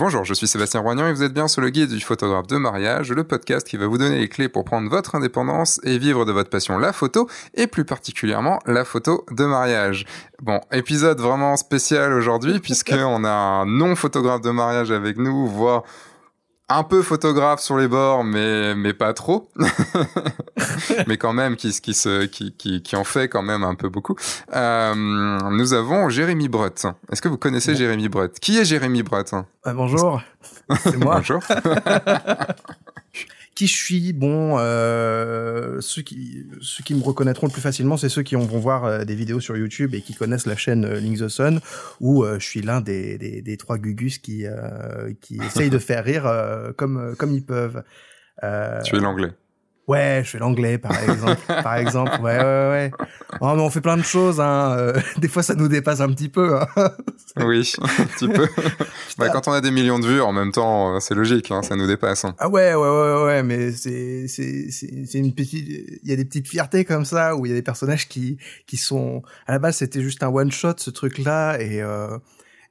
Bonjour, je suis Sébastien Roignan et vous êtes bien sur le guide du photographe de mariage, le podcast qui va vous donner les clés pour prendre votre indépendance et vivre de votre passion la photo et plus particulièrement la photo de mariage. Bon, épisode vraiment spécial aujourd'hui puisque on a un non photographe de mariage avec nous, voire un peu photographe sur les bords, mais mais pas trop. mais quand même, qui qui se qui, qui qui en fait quand même un peu beaucoup. Euh, nous avons Jérémy Brett. Est-ce que vous connaissez Jérémy Brett? Qui est Jérémy Brett? Ah, Bonjour, c'est moi. bonjour. qui je suis Bon, euh, ceux qui ceux qui me reconnaîtront le plus facilement, c'est ceux qui vont voir euh, des vidéos sur YouTube et qui connaissent la chaîne euh, Link the Sun, où euh, je suis l'un des, des, des, trois gugus qui euh, qui essayent de faire rire comme comme ils peuvent. tu es l'anglais. Ouais, je fais l'anglais, par exemple. par exemple, ouais, ouais, ouais. Oh, mais on fait plein de choses, hein. Euh, des fois, ça nous dépasse un petit peu. Hein. oui, un petit peu. bah, quand on a des millions de vues, en même temps, euh, c'est logique, hein, ça nous dépasse. Hein. Ah ouais, ouais, ouais, ouais, mais c'est, c'est, c'est, une petite, il y a des petites fiertés comme ça où il y a des personnages qui, qui sont, à la base, c'était juste un one shot, ce truc-là, et. Euh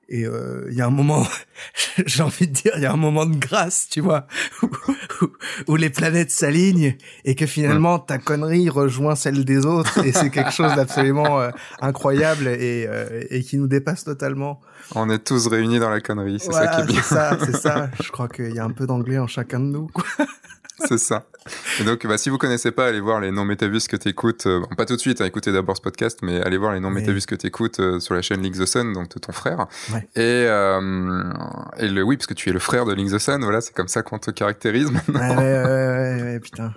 et euh, il y a un moment, j'ai envie de dire, il y a un moment de grâce, tu vois, où, les planètes s'alignent et que finalement ta connerie rejoint celle des autres et c'est quelque chose d'absolument euh, incroyable et, euh, et qui nous dépasse totalement. On est tous réunis dans la connerie, c'est ça qui est bien. C'est ça, c'est ça. Je crois qu'il y a un peu d'anglais en chacun de nous. Quoi. C'est ça. Et donc, bah, si vous connaissez pas, allez voir les non métavus que t'écoutes. Euh, pas tout de suite, hein, écoutez d'abord ce podcast, mais allez voir les non métavus que t'écoutes euh, sur la chaîne Link the Sun, donc de ton frère. Ouais. Et, euh, et le oui, parce que tu es le frère de Link the Sun. Voilà, c'est comme ça qu'on te caractérise maintenant. Ouais, ouais, ouais, ouais, putain.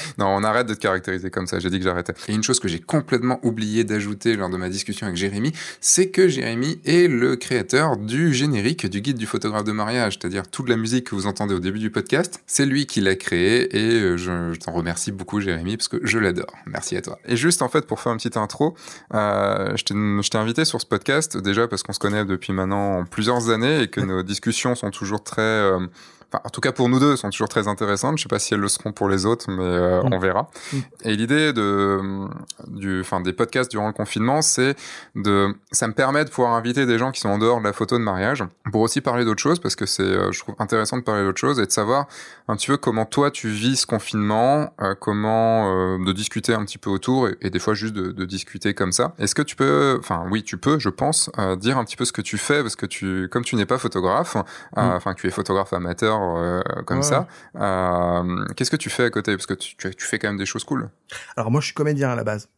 Non, on arrête de te caractériser comme ça. J'ai dit que j'arrêtais. Et une chose que j'ai complètement oublié d'ajouter lors de ma discussion avec Jérémy, c'est que Jérémy est le créateur du générique du guide du photographe de mariage, c'est-à-dire toute la musique que vous entendez au début du podcast. C'est lui qui l'a créé et euh, je, je t'en remercie beaucoup, Jérémy, parce que je l'adore. Merci à toi. Et juste en fait pour faire une petite intro, euh, je t'ai invité sur ce podcast déjà parce qu'on se connaît depuis maintenant plusieurs années et que nos discussions sont toujours très euh, enfin, en tout cas pour nous deux, sont toujours très intéressantes. Je sais pas si elles le seront pour les autres, mais euh, mm. on verra. Mm. Et l'idée de du, enfin, des podcasts durant le confinement, c'est de, ça me permet de pouvoir inviter des gens qui sont en dehors de la photo de mariage pour aussi parler d'autres choses parce que c'est, euh, je trouve intéressant de parler d'autres choses et de savoir un petit peu comment toi tu vis ce confinement, euh, comment euh, de discuter un petit peu autour et, et des fois juste de, de discuter comme ça. Est-ce que tu peux, enfin oui, tu peux, je pense, dire un petit peu ce que tu fais parce que tu, comme tu n'es pas photographe, mm. enfin tu es photographe amateur euh, comme ouais. ça. Euh, Qu'est-ce que tu fais à côté? Parce que tu, tu, fais quand même des choses cool. Alors moi, je suis comédien à la base.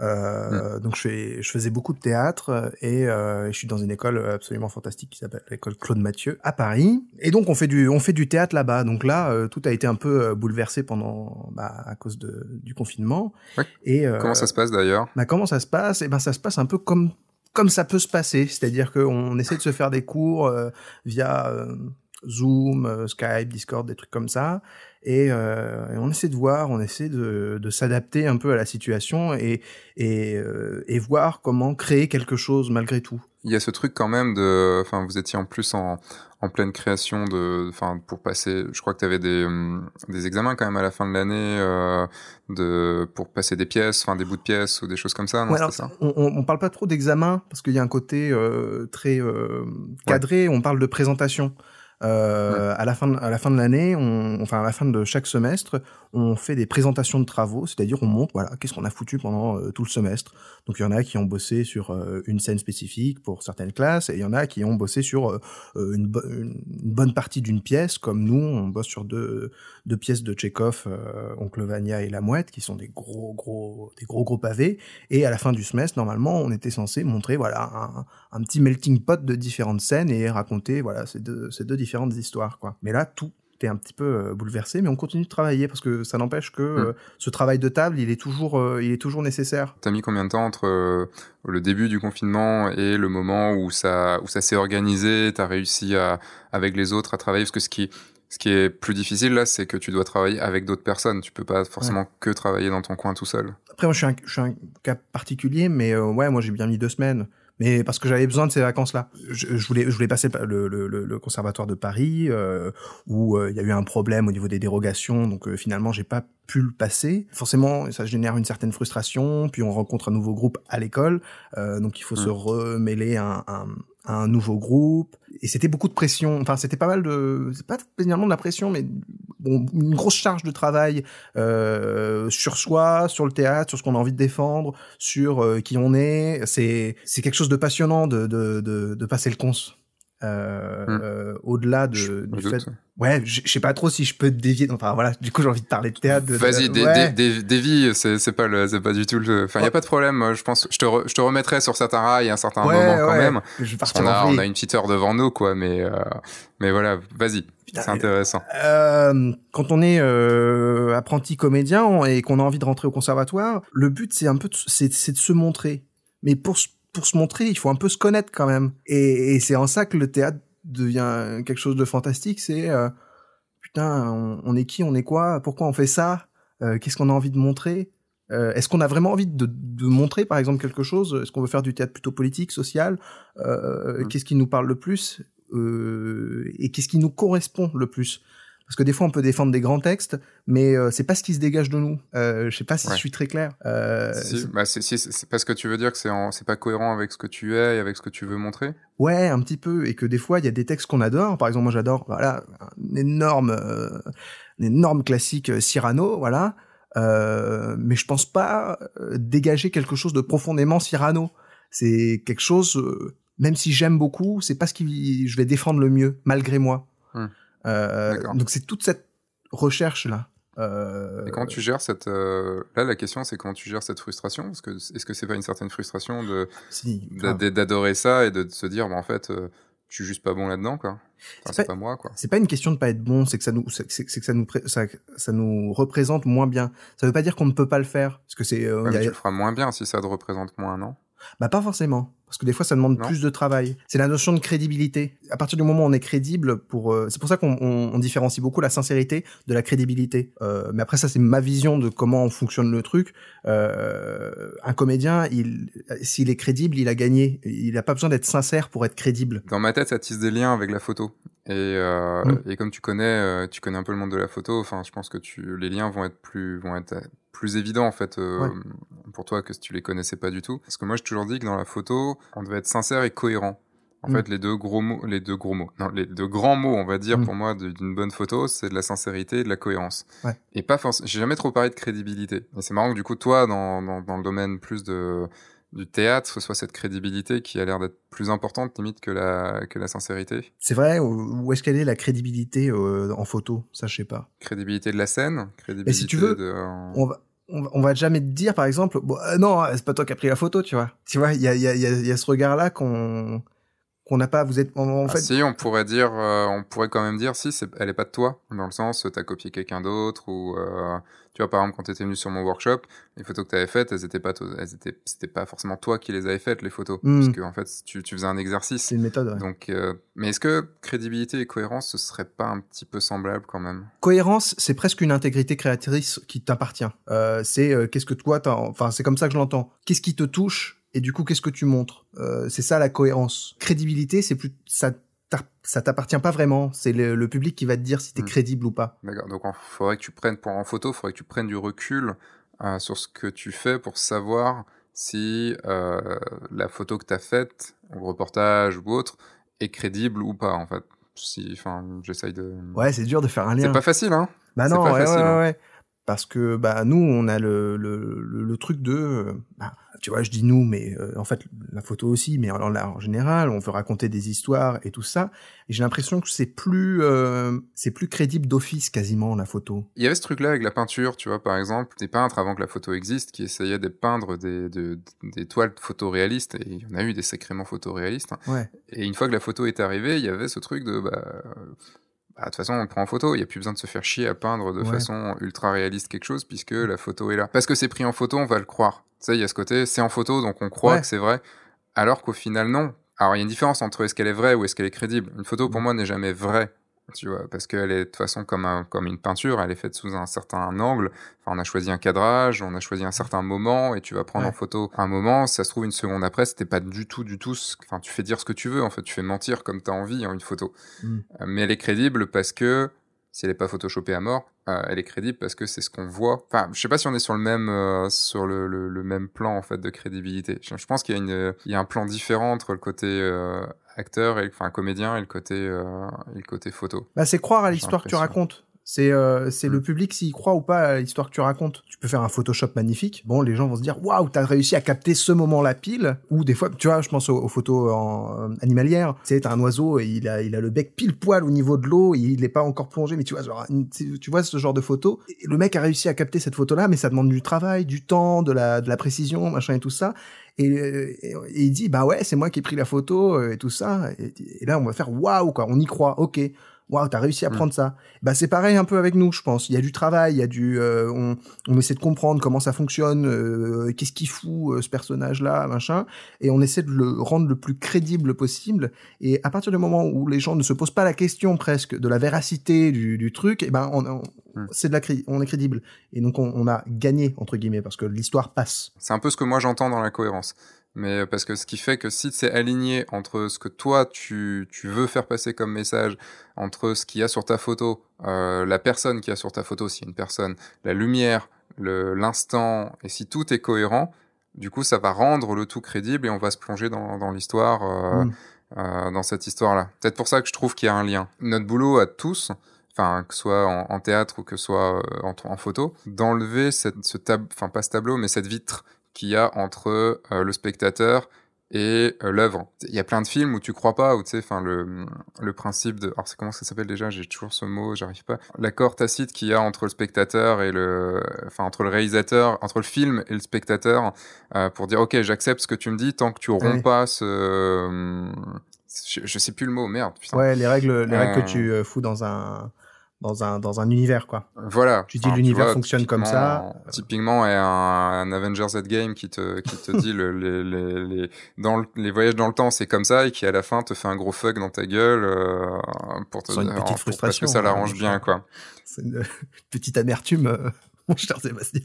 Euh, mmh. Donc je, fais, je faisais beaucoup de théâtre et euh, je suis dans une école absolument fantastique qui s'appelle l'école Claude Mathieu à Paris. Et donc on fait du on fait du théâtre là-bas. Donc là euh, tout a été un peu bouleversé pendant bah, à cause de, du confinement. Ouais. Et comment ça se passe d'ailleurs? bah, comment ça se passe? Et eh ben ça se passe un peu comme comme ça peut se passer, c'est-à-dire qu'on essaie de se faire des cours via Zoom, euh, Skype, Discord, des trucs comme ça. Et, euh, et on essaie de voir, on essaie de, de s'adapter un peu à la situation et, et, euh, et voir comment créer quelque chose malgré tout. Il y a ce truc quand même de, enfin, vous étiez en plus en, en pleine création de, enfin, pour passer, je crois que tu avais des, hum, des examens quand même à la fin de l'année euh, de, pour passer des pièces, enfin, des bouts de pièces ou des choses comme ça, non ouais, alors, ça? on, on parle pas trop d'examen parce qu'il y a un côté très cadré, ouais. on parle de présentation. Euh, à la fin de, l'année, enfin à la fin de chaque semestre, on fait des présentations de travaux, c'est-à-dire on montre voilà qu'est-ce qu'on a foutu pendant euh, tout le semestre. Donc il y en a qui ont bossé sur euh, une scène spécifique pour certaines classes, et il y en a qui ont bossé sur une, bo une, bonne partie d'une pièce, comme nous, on bosse sur deux, pièces de Tchekhov, Oncle Vania et La Mouette, qui sont des gros gros des gros gros pavés. Et à la fin du semestre, normalement, on était censé montrer voilà un, un petit melting pot de différentes scènes et raconter voilà ces deux ces deux différentes histoires quoi. Mais là tout est un petit peu euh, bouleversé, mais on continue de travailler parce que ça n'empêche que mmh. euh, ce travail de table, il est toujours, euh, il est toujours nécessaire. T'as mis combien de temps entre euh, le début du confinement et le moment où ça, où ça s'est organisé, t'as réussi à, avec les autres à travailler? Parce que ce qui, ce qui est plus difficile là, c'est que tu dois travailler avec d'autres personnes. Tu peux pas forcément ouais. que travailler dans ton coin tout seul. Après, moi, je suis un, je suis un cas particulier, mais ouais, moi, j'ai bien mis deux semaines mais parce que j'avais besoin de ces vacances-là. Je, je, voulais, je voulais passer le, le, le conservatoire de Paris, euh, où euh, il y a eu un problème au niveau des dérogations, donc euh, finalement j'ai pas pu le passer. Forcément, ça génère une certaine frustration, puis on rencontre un nouveau groupe à l'école, euh, donc il faut mmh. se remêler un, un, un nouveau groupe. et c'était beaucoup de pression. Enfin, c'était pas mal de, c'est pas spécialement de la pression, mais bon, une grosse charge de travail euh, sur soi, sur le théâtre, sur ce qu'on a envie de défendre, sur euh, qui on est. C'est c'est quelque chose de passionnant de de de, de passer le cons. Euh, Hmm. euh, au-delà de, du fait. Ouais, je sais pas trop si je peux te dévier. Enfin voilà, du coup j'ai envie de parler de théâtre. de- Vas-y, dé- ouais. dé- dé- dévie, c'est c'est pas le, c'est pas du tout le. Enfin, y a pas de problème. Je pense, je te, re- je te remettrai sur certains rails à un certain Ouais, moment quand ouais. même. Je vais Parce qu'on a, on a une petite heure devant nous, quoi. Mais, euh, mais voilà, vas-y. Putain, C'est intéressant. Euh, quand on est euh, apprenti comédien on- et qu'on a envie de rentrer au conservatoire, le but c'est un peu c'est, c'est de se montrer. Mais pour se- pour se montrer, il faut un peu se connaître quand même. Et, et c'est en ça que le théâtre devient quelque chose de fantastique. C'est euh, putain, on, on est qui, on est quoi, pourquoi on fait ça, Euh, qu'est-ce qu'on a envie de montrer. Euh, Est-ce qu'on a vraiment envie de, de montrer, par exemple, quelque chose? Est-ce qu'on veut faire du théâtre plutôt politique, social? Euh, Mm. Qu'est-ce qui nous parle le plus? Et qu'est-ce qui nous correspond le plus? Parce que des fois, on peut défendre des grands textes, mais euh, c'est pas ce qui se dégage de nous. Euh, je sais pas si Ouais. je suis très clair. Euh, Si, c'est- bah, c'est si, c'est- c'est parce que tu veux dire que c'est en- c'est pas cohérent avec ce que tu es et avec ce que tu veux montrer? Ouais, un petit peu, et que des fois il y a des textes qu'on adore. Par exemple, moi j'adore, voilà, un énorme, euh, un énorme classique euh, Cyrano, voilà. Euh, mais je pense pas euh, dégager quelque chose de profondément Cyrano. C'est quelque chose, euh, même si j'aime beaucoup, c'est pas ce qui je vais défendre le mieux, malgré moi. Hmm. Euh, donc c'est toute cette recherche là. Euh, Et comment tu gères cette euh, là la question c'est comment tu gères cette frustration? Parce que est-ce que c'est pas une certaine frustration de si, d'adorer ça et de se dire bah, en fait je suis juste pas bon là-dedans quoi. Enfin, C'est pas- pas moi quoi. c'est pas une question de pas être bon, c'est que ça nous, c'est que ça nous, ça, ça nous représente moins bien. Ça veut pas dire qu'on ne peut pas le faire, parce que c'est, euh, Ouais, a- tu le feras moins bien si ça te représente moins, non? Bah pas forcément, parce que des fois ça demande Non. plus de travail. C'est la notion de crédibilité. À partir du moment où on est crédible, pour, euh, c'est pour ça qu'on on, on différencie beaucoup la sincérité de la crédibilité. Euh, mais après ça c'est ma vision de comment fonctionne le truc. Euh, un comédien, il, s'il est crédible, il a gagné. Il a pas besoin d'être sincère pour être crédible. Dans ma tête, ça tisse des liens avec la photo. Et, euh, Mm. et comme tu connais, euh, tu connais un peu le monde de la photo. Enfin, je pense que tu, les liens vont être plus, vont être plus évidents en fait euh, Ouais. pour toi que si tu les connaissais pas du tout. Parce que moi, j'ai toujours dit que dans la photo, on devait être sincère et cohérent. En Mm. fait, les deux gros mots, les deux gros mots, non, les deux grands mots, on va dire Mm. pour moi d'une bonne photo, c'est de la sincérité et de la cohérence. Ouais. Et pas forcément. J'ai jamais trop parlé de crédibilité. Et c'est marrant que du coup, toi, dans, dans, dans le domaine plus de du théâtre, ce soit cette crédibilité qui a l'air d'être plus importante limite que la que la sincérité. C'est vrai. Où est-ce qu'elle est la crédibilité euh, en photo? Ça je sais pas. Crédibilité de la scène, crédibilité tu veux, de... on va on va, on va jamais te dire par exemple bon euh, non c'est pas toi qui as pris la photo tu vois tu vois il y a y a y a, y a ce regard là qu'on qu'on n'a pas vous êtes en, en Ah, fait si, on pourrait dire, euh, on pourrait quand même dire, si, c'est, elle est pas de toi, dans le sens, t'as copié quelqu'un d'autre, ou, euh, tu vois, par exemple, quand t'étais venu sur mon workshop, les photos que t'avais faites, elles étaient pas, elles étaient, c'était pas forcément toi qui les avais faites, les photos, Mm. parce que, en fait, tu, tu faisais un exercice. c'est une méthode ouais. Donc, euh, mais est-ce que crédibilité et cohérence, ce serait pas un petit peu semblable quand même? Cohérence c'est presque une intégrité créatrice qui t'appartient euh, c'est euh, qu'est-ce que toi enfin c'est comme ça que je l'entends qu'est-ce qui te touche et du coup qu'est-ce que tu montres? Euh, c'est ça la cohérence crédibilité c'est plus ça ça t'appartient pas vraiment c'est le, le public qui va te dire si t'es Mm. crédible ou pas D'accord. Donc, il faudrait que tu prennes, pour en photo, faudrait que tu prennes du recul euh, sur ce que tu fais pour savoir si euh, la photo que tu as faite, ou reportage ou autre, est crédible ou pas, en fait. Si, enfin, j'essaye de. ouais c'est dur de faire un lien C'est pas facile, hein Bah non, pas ouais, facile, ouais, hein. ouais. Parce que bah nous, on a le, le, le, le truc de, euh, bah, tu vois, je dis nous, mais euh, en fait la photo aussi, mais en, en général, on veut raconter des histoires et tout ça. Et j'ai l'impression que c'est plus, euh, c'est plus crédible d'office quasiment la photo. Il y avait ce truc-là avec la peinture, tu vois, par exemple, des peintres avant que la photo existe qui essayaient de peindre des, de- des toiles photoréalistes, et il y en a eu des sacrément photoréalistes. hein. Ouais. Et une fois que la photo est arrivée, il y avait ce truc de, bah, bah, de toute façon, on le prend en photo, il n'y a plus besoin de se faire chier à peindre de Ouais. façon ultra réaliste quelque chose, puisque la photo est là. Parce que c'est pris en photo, on va le croire. Tu sais, il y a ce côté, c'est en photo, donc on croit Ouais. que c'est vrai, alors qu'au final, non. Alors, il y a une différence entre est-ce qu'elle est vraie ou est-ce qu'elle est crédible. Une photo, pour moi, n'est jamais vraie. Tu vois, parce qu'elle est de toute façon comme, un, comme une peinture, elle est faite sous un certain angle. Enfin, on a choisi un cadrage, on a choisi un certain moment, et tu vas prendre Ouais. en photo un moment. Ça se trouve une seconde après, c'était pas du tout, du tout. ce- Enfin, tu fais dire ce que tu veux. En fait, tu fais mentir comme t'as envie en une photo. Mm. Euh, Mais elle est crédible parce que si elle est pas photoshopée à mort, euh, elle est crédible parce que c'est ce qu'on voit. Enfin, je sais pas si on est sur le même euh, sur le, le, même plan en fait de crédibilité. Je, pense qu'il y a une il y a un plan différent entre le côté euh, acteur et enfin comédien et le côté et le côté photo. Bah c'est croire à l'histoire que tu racontes. C'est euh, c'est le mm. public s'il croit ou pas à l'histoire que tu racontes. Tu peux faire un Photoshop magnifique. Bon, les gens vont se dire waouh, t'as réussi à capter ce moment-là pile. Ou des fois, tu vois, je pense aux, photos en, euh, animalières. T'as un oiseau et il a il a le bec pile poil au niveau de l'eau. Il est pas encore plongé, mais tu vois, genre, tu vois ce genre de photo. Et le mec a réussi à capter cette photo-là, mais ça demande du travail, du temps, de la de la précision, machin et tout ça. Et, et, il dit bah ouais, c'est moi qui ai pris la photo euh, et tout ça. Et, et là, on va faire waouh quoi. On y croit. Ok waouh, t'as réussi à mm. prendre ça. Bah c'est pareil un peu avec nous, je pense. Il y a du travail, il y a du, euh, on, on, essaie de comprendre comment ça fonctionne, euh, qu'est-ce qu'il fout euh, ce personnage-là, machin, et on essaie de le rendre le plus crédible possible. Et à partir du moment où les gens ne se posent pas la question presque de la véracité du, du truc, et eh ben on, mm. c'est de la on est crédible. Et donc on, on a gagné entre guillemets parce que l'histoire passe. C'est un peu ce que moi j'entends dans la cohérence mais euh, parce que ce qui fait que si c'est aligné entre ce que toi tu, tu veux faire passer comme message, entre ce qu'il y a sur ta photo, euh, la personne qui a sur ta photo, si une personne, la lumière, l'instant, et si tout est cohérent, du coup ça va rendre le tout crédible et on va se plonger dans, dans l'histoire, euh, mm. euh, dans cette histoire-là. Peut-être pour ça que je trouve qu'il y a un lien. Notre boulot à tous, enfin que ce soit en, en, théâtre ou que ce soit euh, en, en photo, d'enlever cette, ce tab, enfin pas ce tableau, mais cette vitre qu'il y a entre euh, le spectateur et euh, l'œuvre. Il y a plein de films où tu crois pas, où tu sais, enfin le le principe de, alors c'est comment ça s'appelle déjà? J'ai toujours ce mot, j'arrive pas. L'accord tacite qu'il y a entre le spectateur et le, enfin entre le réalisateur, entre le film et le spectateur, euh, pour dire ok, j'accepte ce que tu me dis tant que tu romps pas ce, je, sais plus le mot, merde. Putain. Ouais, les règles, les règles que tu fous dans un dans un dans un univers quoi. Voilà. Tu dis l'univers fonctionne comme ça. Typiquement, et un, un Avengers Game qui te qui te dit le, les, les, les dans les voyages dans le temps c'est comme ça et qui à la fin te fait un gros fuck dans ta gueule euh, pour te une petite frustration parce que ça l'arrange bien quoi. C'est une petite amertume euh, mon cher Sébastien.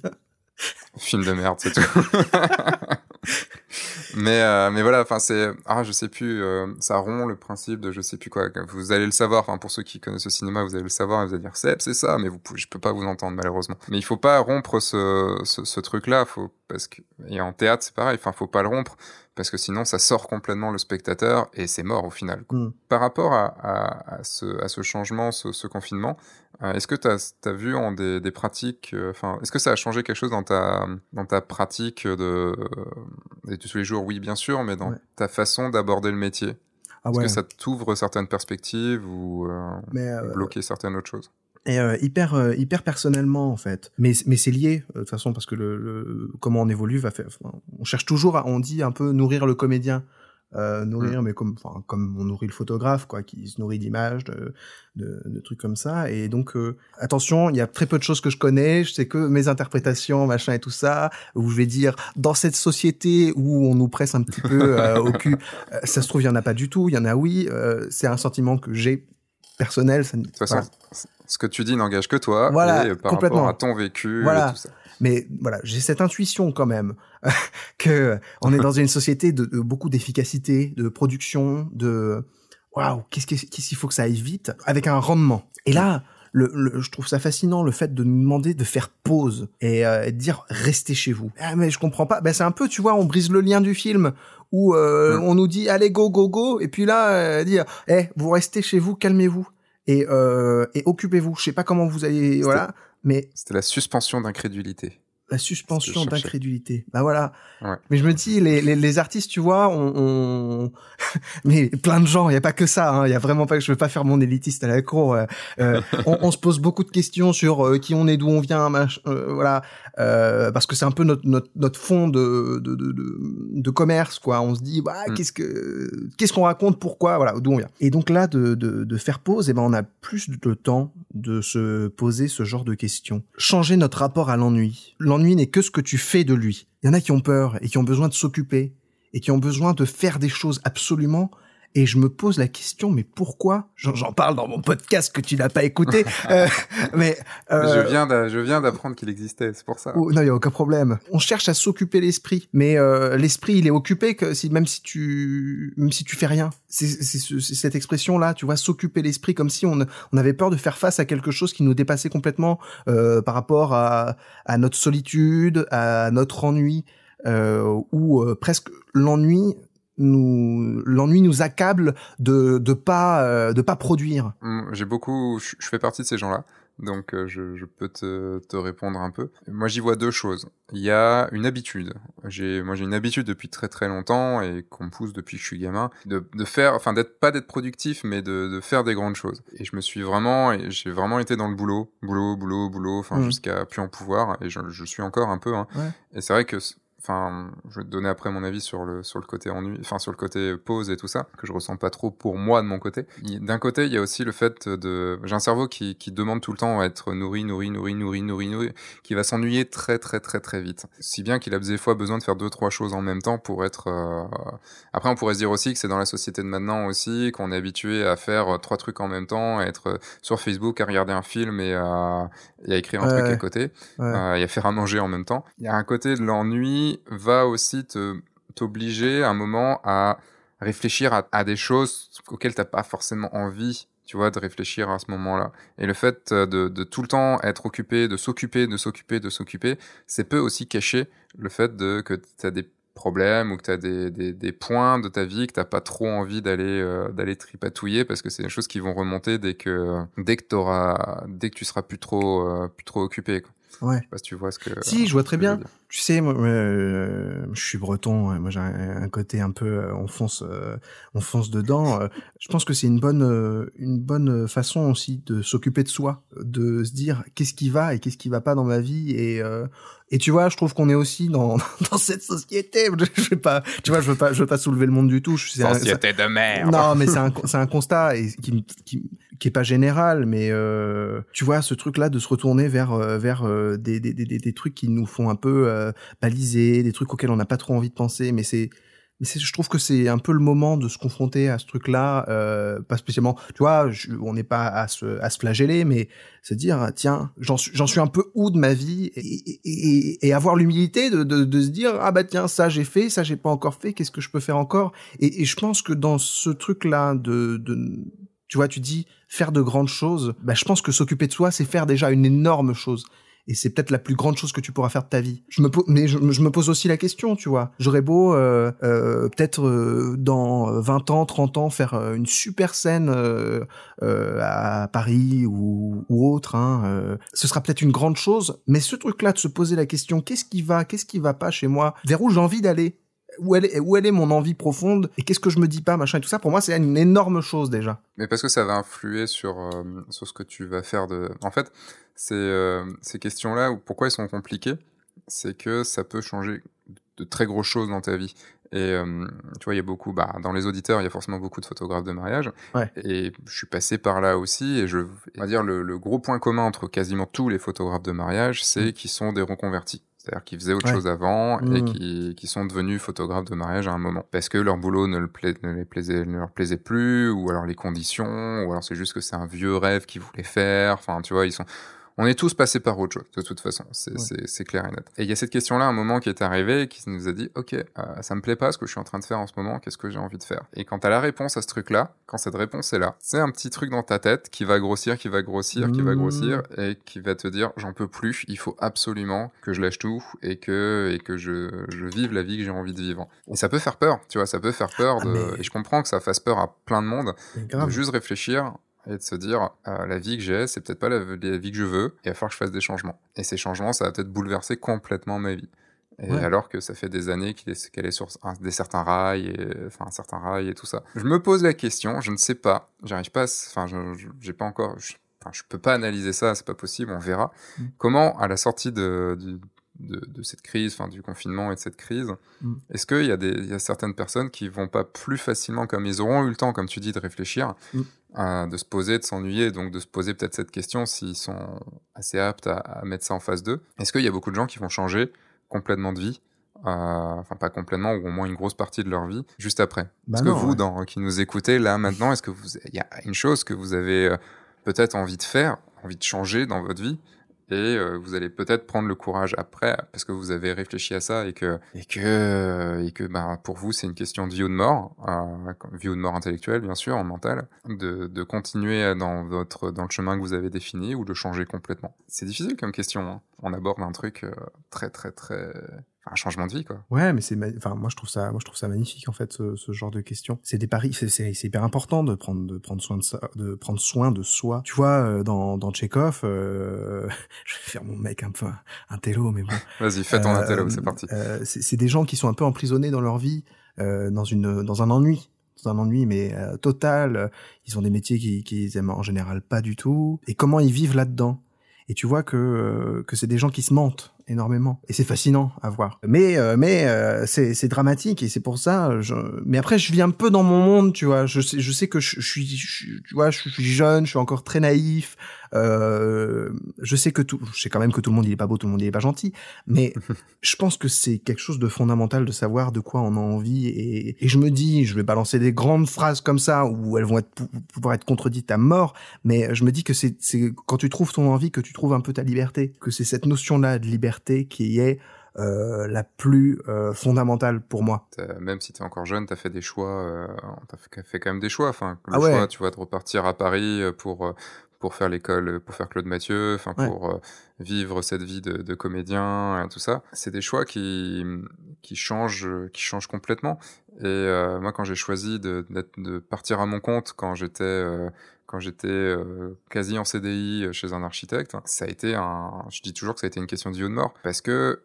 Film de merde, c'est tout. mais euh, mais voilà enfin c'est ah je sais plus euh, ça rompt le principe de je sais plus quoi. Vous allez le savoir. Enfin pour ceux qui connaissent le cinéma vous allez le savoir vous allez dire c'est c'est ça mais vous je peux pas vous entendre malheureusement. Mais il faut pas rompre ce ce, ce truc là faut parce que et en théâtre c'est pareil. Enfin faut pas le rompre parce que sinon ça sort complètement le spectateur et c'est mort au final. Mm. Par rapport à, à, à, ce, à ce changement, ce, ce confinement, euh, est-ce que tu as, as, vu en des, des pratiques, euh, enfin, est-ce que ça a changé quelque chose dans ta, dans ta pratique de, de tous les jours Oui, bien sûr, mais dans ta façon d'aborder le métier? Ah Est-ce que ça t'ouvre certaines perspectives ou euh, euh bloquer certaines autres choses? Et euh, hyper euh, hyper personnellement en fait. Mais mais c'est lié euh, de toute façon parce que le, le, comment on évolue va faire on cherche toujours à, on dit un peu nourrir le comédien. Euh, nourrir mm. mais comme enfin comme on nourrit le photographe quoi qui se nourrit d'images de, de, de trucs comme ça. Et donc attention il y a très peu de choses que je connais. Je sais que mes interprétations machin et tout ça où je vais dire dans cette société où on nous presse un petit peu au cul ça se trouve il y en a pas du tout. Il y en a oui. C'est un sentiment que j'ai personnel ça, de toute façon, ce que tu dis n'engage que toi voilà, et par rapport à ton vécu voilà. et tout ça. Mais voilà, j'ai cette intuition quand même que on est dans une société de, de beaucoup d'efficacité, de production, de waouh, qu'est-ce qu'il faut que ça aille vite avec un rendement. Et là, le, le, je trouve ça fascinant le fait de nous demander de faire pause et, euh, et de dire restez chez vous. Ah, mais je comprends pas. Ben c'est un peu, tu vois, on brise le lien du film où euh, on nous dit allez go go go et puis là euh, dire eh vous restez chez vous, calmez-vous et, euh, et occupez-vous. Je sais pas comment vous allez, voilà, mais c'était la suspension d'incrédulité. La suspension d'incrédulité. Bah voilà. Ouais. Mais je me dis, les, les, les artistes, tu vois, on, on... mais plein de gens. Il y a pas que ça. Hein. Il y a vraiment pas. Je veux pas faire mon élitiste à la cour. Euh, euh on, on, se pose beaucoup de questions sur euh, qui on est, d'où on vient, euh, voilà. Parce que c'est un peu notre, notre, notre fond de, de, de, de, commerce, quoi. On se dit, bah, mm. qu'est-ce que, qu'est-ce qu'on raconte, pourquoi, voilà, d'où on vient. Et donc là, de, de, de faire pause, et eh ben, on a plus de temps de se poser ce genre de questions. Changer notre rapport à l'ennui. L'ennui n'est que ce que tu fais de lui. Il y en a qui ont peur et qui ont besoin de s'occuper et qui ont besoin de faire des choses absolument et je me pose la question, mais pourquoi? J'en parle dans mon podcast que tu n'as pas écouté, euh, mais euh, je viens je viens d'apprendre qu'il existait, c'est pour ça. Oh, non, il y a aucun problème. On cherche à s'occuper l'esprit, mais euh, l'esprit il est occupé que si même si tu même si tu fais rien. C'est cette expression là, tu vois, s'occuper l'esprit comme si on, on avait peur de faire face à quelque chose qui nous dépassait complètement euh, par rapport à, à notre solitude, à notre ennui. Euh, ou euh, presque l'ennui nous l'ennui nous accable de de pas euh, de pas produire. Mmh, j'ai beaucoup je fais partie de ces gens-là. Donc je, je, peux te, te, répondre un peu. Moi j'y vois deux choses. Il y a une habitude. J'ai moi j'ai une habitude depuis très très longtemps et qu'on me pousse depuis que je suis gamin de, de faire enfin d'être pas d'être productif mais de, de, faire des grandes choses. Et je me suis vraiment j'ai vraiment été dans le boulot, boulot, boulot, boulot enfin mmh. jusqu'à plus en pouvoir et je, je suis encore un peu hein. ouais. Et c'est vrai que enfin, je vais te donner après mon avis sur le sur le côté ennui, enfin sur le côté pause et tout ça que je ressens pas trop pour moi de mon côté. D'un côté, il y a aussi le fait de, j'ai un cerveau qui qui demande tout le temps à être nourri, nourri, nourri, nourri, nourri, nourri, qui va s'ennuyer très très très très vite. Si bien qu'il a des fois besoin de faire deux trois choses en même temps pour être. Euh... Après, on pourrait se dire aussi que c'est dans la société de maintenant aussi qu'on est habitué à faire trois trucs en même temps, à être sur Facebook, à regarder un film et à, et à écrire un truc à côté, ouais. euh, et à faire à manger en même temps. Il y a un côté de l'ennui va aussi te t'obliger un moment à réfléchir à, à des choses auxquelles t'as pas forcément envie tu vois, de réfléchir à ce moment-là. Et le fait de, de, tout le temps être occupé, de s'occuper, de s'occuper, de s'occuper, c'est peut aussi cacher le fait de que tu as des problèmes ou que tu as des, points de ta vie que t'as pas trop envie d'aller euh, d'aller tripatouiller parce que c'est des choses qui vont remonter dès que dès que dès que tu seras plus trop euh, plus trop occupé. Ouais. Je sais pas si tu vois ce que. Si, je vois très bien. Tu sais, moi, euh, je suis breton. Moi, j'ai un, un, côté un peu, euh, on fonce, euh, on fonce dedans. Euh, je pense que c'est une bonne, euh, une bonne façon aussi de s'occuper de soi, de se dire qu'est-ce qui va et qu'est-ce qui va pas dans ma vie. Et et tu vois, je trouve qu'on est aussi dans dans cette société. Je vais pas, tu vois, je veux pas, je veux pas soulever le monde du tout. Société un, de merde. Non, mais c'est un, c'est un constat et qui, qui qui est pas général, mais euh, tu vois ce truc-là de se retourner vers vers des, des, des, des, trucs qui nous font un peu euh, baliser, des trucs auxquels on n'a pas trop envie de penser, mais c'est je trouve que c'est un peu le moment de se confronter à ce truc-là, euh, pas spécialement, tu vois, je, on n'est pas à se, à se flageller, mais se dire, tiens, j'en suis, un peu où de ma vie, et, et, et avoir l'humilité de, de, de, se dire, ah bah tiens, ça j'ai fait, ça j'ai pas encore fait, qu'est-ce que je peux faire encore? Et, et je pense que dans ce truc-là de, de, tu vois, tu dis faire de grandes choses, bah je pense que s'occuper de soi, c'est faire déjà une énorme chose et c'est peut-être la plus grande chose que tu pourras faire de ta vie. Je me mais je, me pose aussi la question, tu vois. J'aurais beau euh, euh, peut-être euh, dans 20 ans, 30 ans faire euh, une super scène euh, euh, à Paris ou, ou autre. Hein, ce sera peut-être une grande chose, mais ce truc-là de se poser la question, qu'est-ce qui va, qu'est-ce qui va pas chez moi, vers où j'ai envie d'aller, où elle est, où elle est mon envie profonde et qu'est-ce que je me dis pas machin et tout ça pour moi c'est une énorme chose déjà mais parce que ça va influer sur euh, sur ce que tu vas faire de en fait euh, ces questions là pourquoi elles sont compliquées c'est que ça peut changer de très grosses choses dans ta vie et euh, tu vois il y a beaucoup bah dans les auditeurs il y a forcément beaucoup de photographes de mariage ouais. et je suis passé par là aussi et je on va dire le, le gros point commun entre quasiment tous les photographes de mariage c'est mmh. qu'ils sont des reconvertis c'est-à-dire qu'ils faisaient autre ouais. chose avant mmh. et qui, qui sont devenus photographes de mariage à un moment. Parce que leur boulot ne, le pla ne, les plaisait, ne leur plaisait plus, ou alors les conditions, ou alors c'est juste que c'est un vieux rêve qu'ils voulaient faire. Enfin, tu vois, ils sont on est tous passés par autre chose, de toute façon, c'est ouais. clair et net. Et il y a cette question-là, un moment qui est arrivé, qui nous a dit, ok, euh, ça me plaît pas ce que je suis en train de faire en ce moment, qu'est-ce que j'ai envie de faire? Et quand t'as la réponse à ce truc-là, quand cette réponse est là, c'est un petit truc dans ta tête qui va grossir, qui va grossir, mmh. qui va grossir, mmh. et qui va te dire, j'en peux plus, il faut absolument que je lâche tout et que et que je, je vive la vie que j'ai envie de vivre. Et ça peut faire peur, tu vois, ça peut faire peur ah, de, ah, mais... et je comprends que ça fasse peur à plein de monde, de juste réfléchir et de se dire euh, la vie que j'ai, c'est peut-être pas la, la, vie que je veux, et il va falloir que je fasse des changements. Et ces changements, ça va peut-être bouleverser complètement ma vie. Et ouais. alors que ça fait des années qu'elle est, qu est, sur un, des certains rails, et, enfin un certain rail et tout ça. Je me pose la question, je ne sais pas, j'arrive pas, enfin j'ai pas encore, je, enfin, je peux pas analyser ça, c'est pas possible, on verra. Mm. Comment à la sortie de, de de, de, cette crise, enfin du confinement et de cette crise, mm. est-ce qu'il y, a des, y a certaines personnes qui vont pas plus facilement, comme ils auront eu le temps, comme tu dis, de réfléchir, mm. Euh, de se poser, de s'ennuyer, donc de se poser peut-être cette question s'ils sont assez aptes à, à mettre ça en face d'eux Est-ce qu'il y a beaucoup de gens qui vont changer complètement de vie enfin pas complètement, ou au moins une grosse partie de leur vie, juste après? Bah est-ce que vous, ouais. dans, qui nous écoutez là maintenant, est-ce que vous, il y a une chose que vous avez euh, peut-être envie de faire, envie de changer dans votre vie, et euh, vous allez peut-être prendre le courage après parce que vous avez réfléchi à ça et que et que et que bah pour vous c'est une question de vie ou de mort, euh, vie ou de mort intellectuelle bien sûr, en mental, de, de continuer dans votre dans le chemin que vous avez défini ou de changer complètement. C'est difficile comme question. Hein. On aborde un truc euh, très très très un changement de vie quoi. Ouais, mais c'est, enfin, moi je trouve ça, moi je trouve ça magnifique en fait ce, ce genre de questions. C'est des paris, c'est, hyper important de prendre, de prendre soin de ça, de prendre soin de soi. Tu vois, euh, dans dans Tchekhov, euh, je vais faire mon mec un peu un, un télo, mais bon. Vas-y, fais ton Euh, intello, c'est parti. euh, c'est des gens qui sont un peu emprisonnés dans leur vie, euh, dans une, dans un ennui, dans un ennui mais euh, total. Ils ont des métiers qu'ils qu'ils aiment en général pas du tout. Et comment ils vivent là-dedans? Et tu vois que que c'est des gens qui se mentent énormément. Et c'est fascinant à voir. Mais euh, mais euh, c'est dramatique et c'est pour ça. Je... Mais après, je vis un peu dans mon monde, tu vois. Je sais je sais que je, je suis, tu vois, je suis jeune, je suis encore très naïf. Euh, je sais que tout, je sais quand même que tout le monde il est pas beau, tout le monde il est pas gentil, mais je pense que c'est quelque chose de fondamental de savoir de quoi on a envie et, et je me dis, je vais balancer des grandes phrases comme ça où elles vont être pou- pouvoir être contredites à mort, mais je me dis que c'est quand tu trouves ton envie que tu trouves un peu ta liberté, que c'est cette notion-là de liberté qui est euh, la plus euh, fondamentale pour moi. Même si t'es encore jeune, t'as fait des choix, euh, t'as fait, fait quand même des choix. Enfin, le Ah ouais. choix, tu vois, de repartir à Paris euh, pour euh, pour faire l'école, euh, pour faire Claude Mathieu, enfin Ouais. pour euh, vivre cette vie de, de comédien, et tout ça. C'est des choix qui qui changent, euh, qui changent complètement. Et euh, moi, quand j'ai choisi de, de partir à mon compte, quand j'étais euh, quand j'étais euh, quasi en CDI chez un architecte, ça a été un, je dis toujours que ça a été une question de vie ou de mort, parce que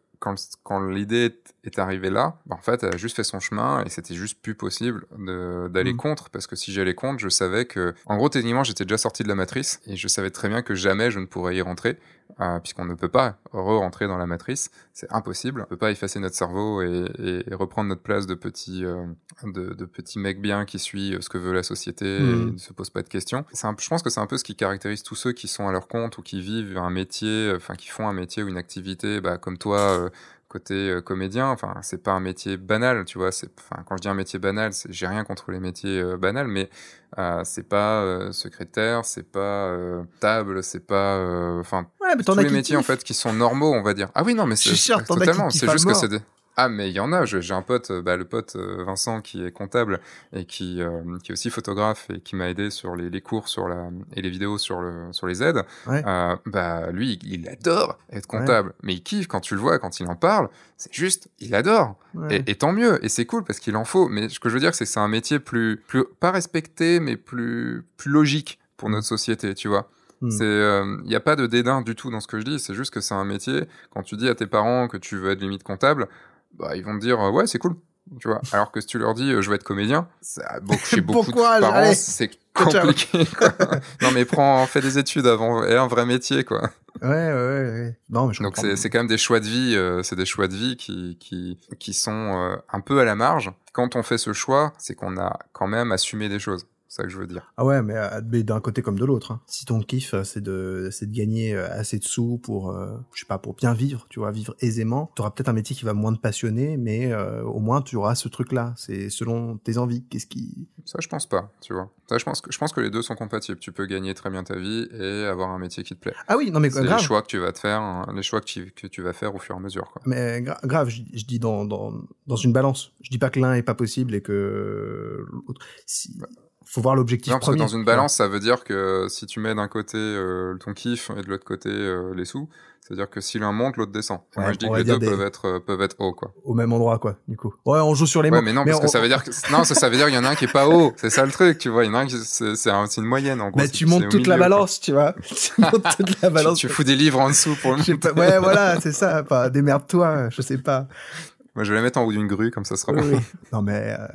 quand, l'idée est- arrivée là, bah, en fait, elle a juste fait son chemin et c'était juste plus possible d'aller Mhm. contre parce que si j'allais contre, je savais que, en gros, techniquement, j'étais déjà sorti de la matrice et je savais très bien que jamais je ne pourrais y rentrer euh, puisqu'on ne peut pas re-rentrer dans la matrice, c'est impossible. On peut pas effacer notre cerveau et, et- et reprendre notre place de petit, euh, de, de petit mec bien qui suit euh, ce que veut la société et ne se pose pas de questions. Un- je pense que c'est un peu ce qui caractérise tous ceux qui sont à leur compte ou qui vivent un métier, euh, enfin qui font un métier ou une activité, bah, comme toi. euh, côté euh, comédien enfin c'est pas un métier banal tu vois c'est enfin quand je dis un métier banal c'est j'ai rien contre les métiers euh, banals mais euh, c'est pas euh, secrétaire c'est pas euh, table c'est pas enfin Ouais, tous les métiers en fait qui sont normaux on va dire. Ah oui non mais c'est totalement c'est juste que c'est des ah mais il y en a j'ai un pote euh, bah, le pote euh, Vincent qui est comptable et qui euh, qui est aussi photographe et qui m'a aidé sur les, les cours sur la et les vidéos sur le sur les aides Ouais. euh, bah lui il, adore être comptable mais il kiffe quand tu le vois quand il en parle c'est juste il adore Ouais. et, et tant mieux, et c'est cool parce qu'il en faut. Mais ce que je veux dire, c'est que c'est un métier plus, plus pas respecté, mais plus, plus logique pour notre société, tu vois. Mm. Il n'y a pas de dédain du tout dans ce que je dis. C'est juste que c'est un métier. Quand tu dis à tes parents que tu veux être limite comptable, bah ils vont te dire ouais c'est cool, tu vois. Alors que si tu leur dis euh, je veux être comédien, ça, beaucoup, chez Bon beaucoup de parents c'est compliqué. quoi. non mais prends, fais des études avant et un vrai métier quoi. Ouais, ouais, ouais. Non, mais je Donc c'est quand même des choix de vie, euh, c'est des choix de vie qui qui qui sont euh, un peu à la marge. Quand on fait ce choix, c'est qu'on a quand même assumé des choses. C'est ça que je veux dire. Ah ouais, mais, euh, mais d'un côté comme de l'autre. hein. Si ton kiff, euh, c'est de, c'est de gagner euh, assez de sous pour, euh, je sais pas, pour bien vivre, tu vois, vivre aisément, tu auras peut-être un métier qui va moins te passionner, mais euh, au moins tu auras ce truc-là. C'est selon tes envies. Qu'est-ce qui... Ça, je pense pas, tu vois. Ça, je pense que je pense que les deux sont compatibles. Tu peux gagner très bien ta vie et avoir un métier qui te plaît. Ah oui, non mais C'est grave. les choix que tu vas te faire, hein, les choix que tu, que tu vas faire au fur et à mesure. Quoi. Mais gra- grave, je, je dis dans, dans, dans une balance. Je dis pas que l'un est pas possible et que l'autre. Si, faut voir l'objectif Non, parce que dans une balance, ça veut dire que si tu mets d'un côté euh, ton kiff et de l'autre côté euh, les sous, c'est-à-dire que si l'un monte, l'autre descend. Ouais, moi, je dis que les deux des- peuvent être euh, peuvent être hauts, quoi. au même endroit, quoi, du coup. Ouais, on joue sur les mots. Ouais, mais non, parce que ça veut dire que non, ça, ça veut dire qu'il y en a un qui est pas haut. C'est ça le truc, tu vois. Il y en a un qui c'est c'est un- c'est une moyenne en gros. Bah, tu montes toute la quoi. balance, tu vois. tu montes toute la balance. tu fous des livres en dessous pour le pas. Ouais, voilà, c'est ça. Pas démerde-toi, je sais pas. Moi, je vais la mettre en haut d'une grue, comme ça sera Oui, bon. oui. Non, mais euh,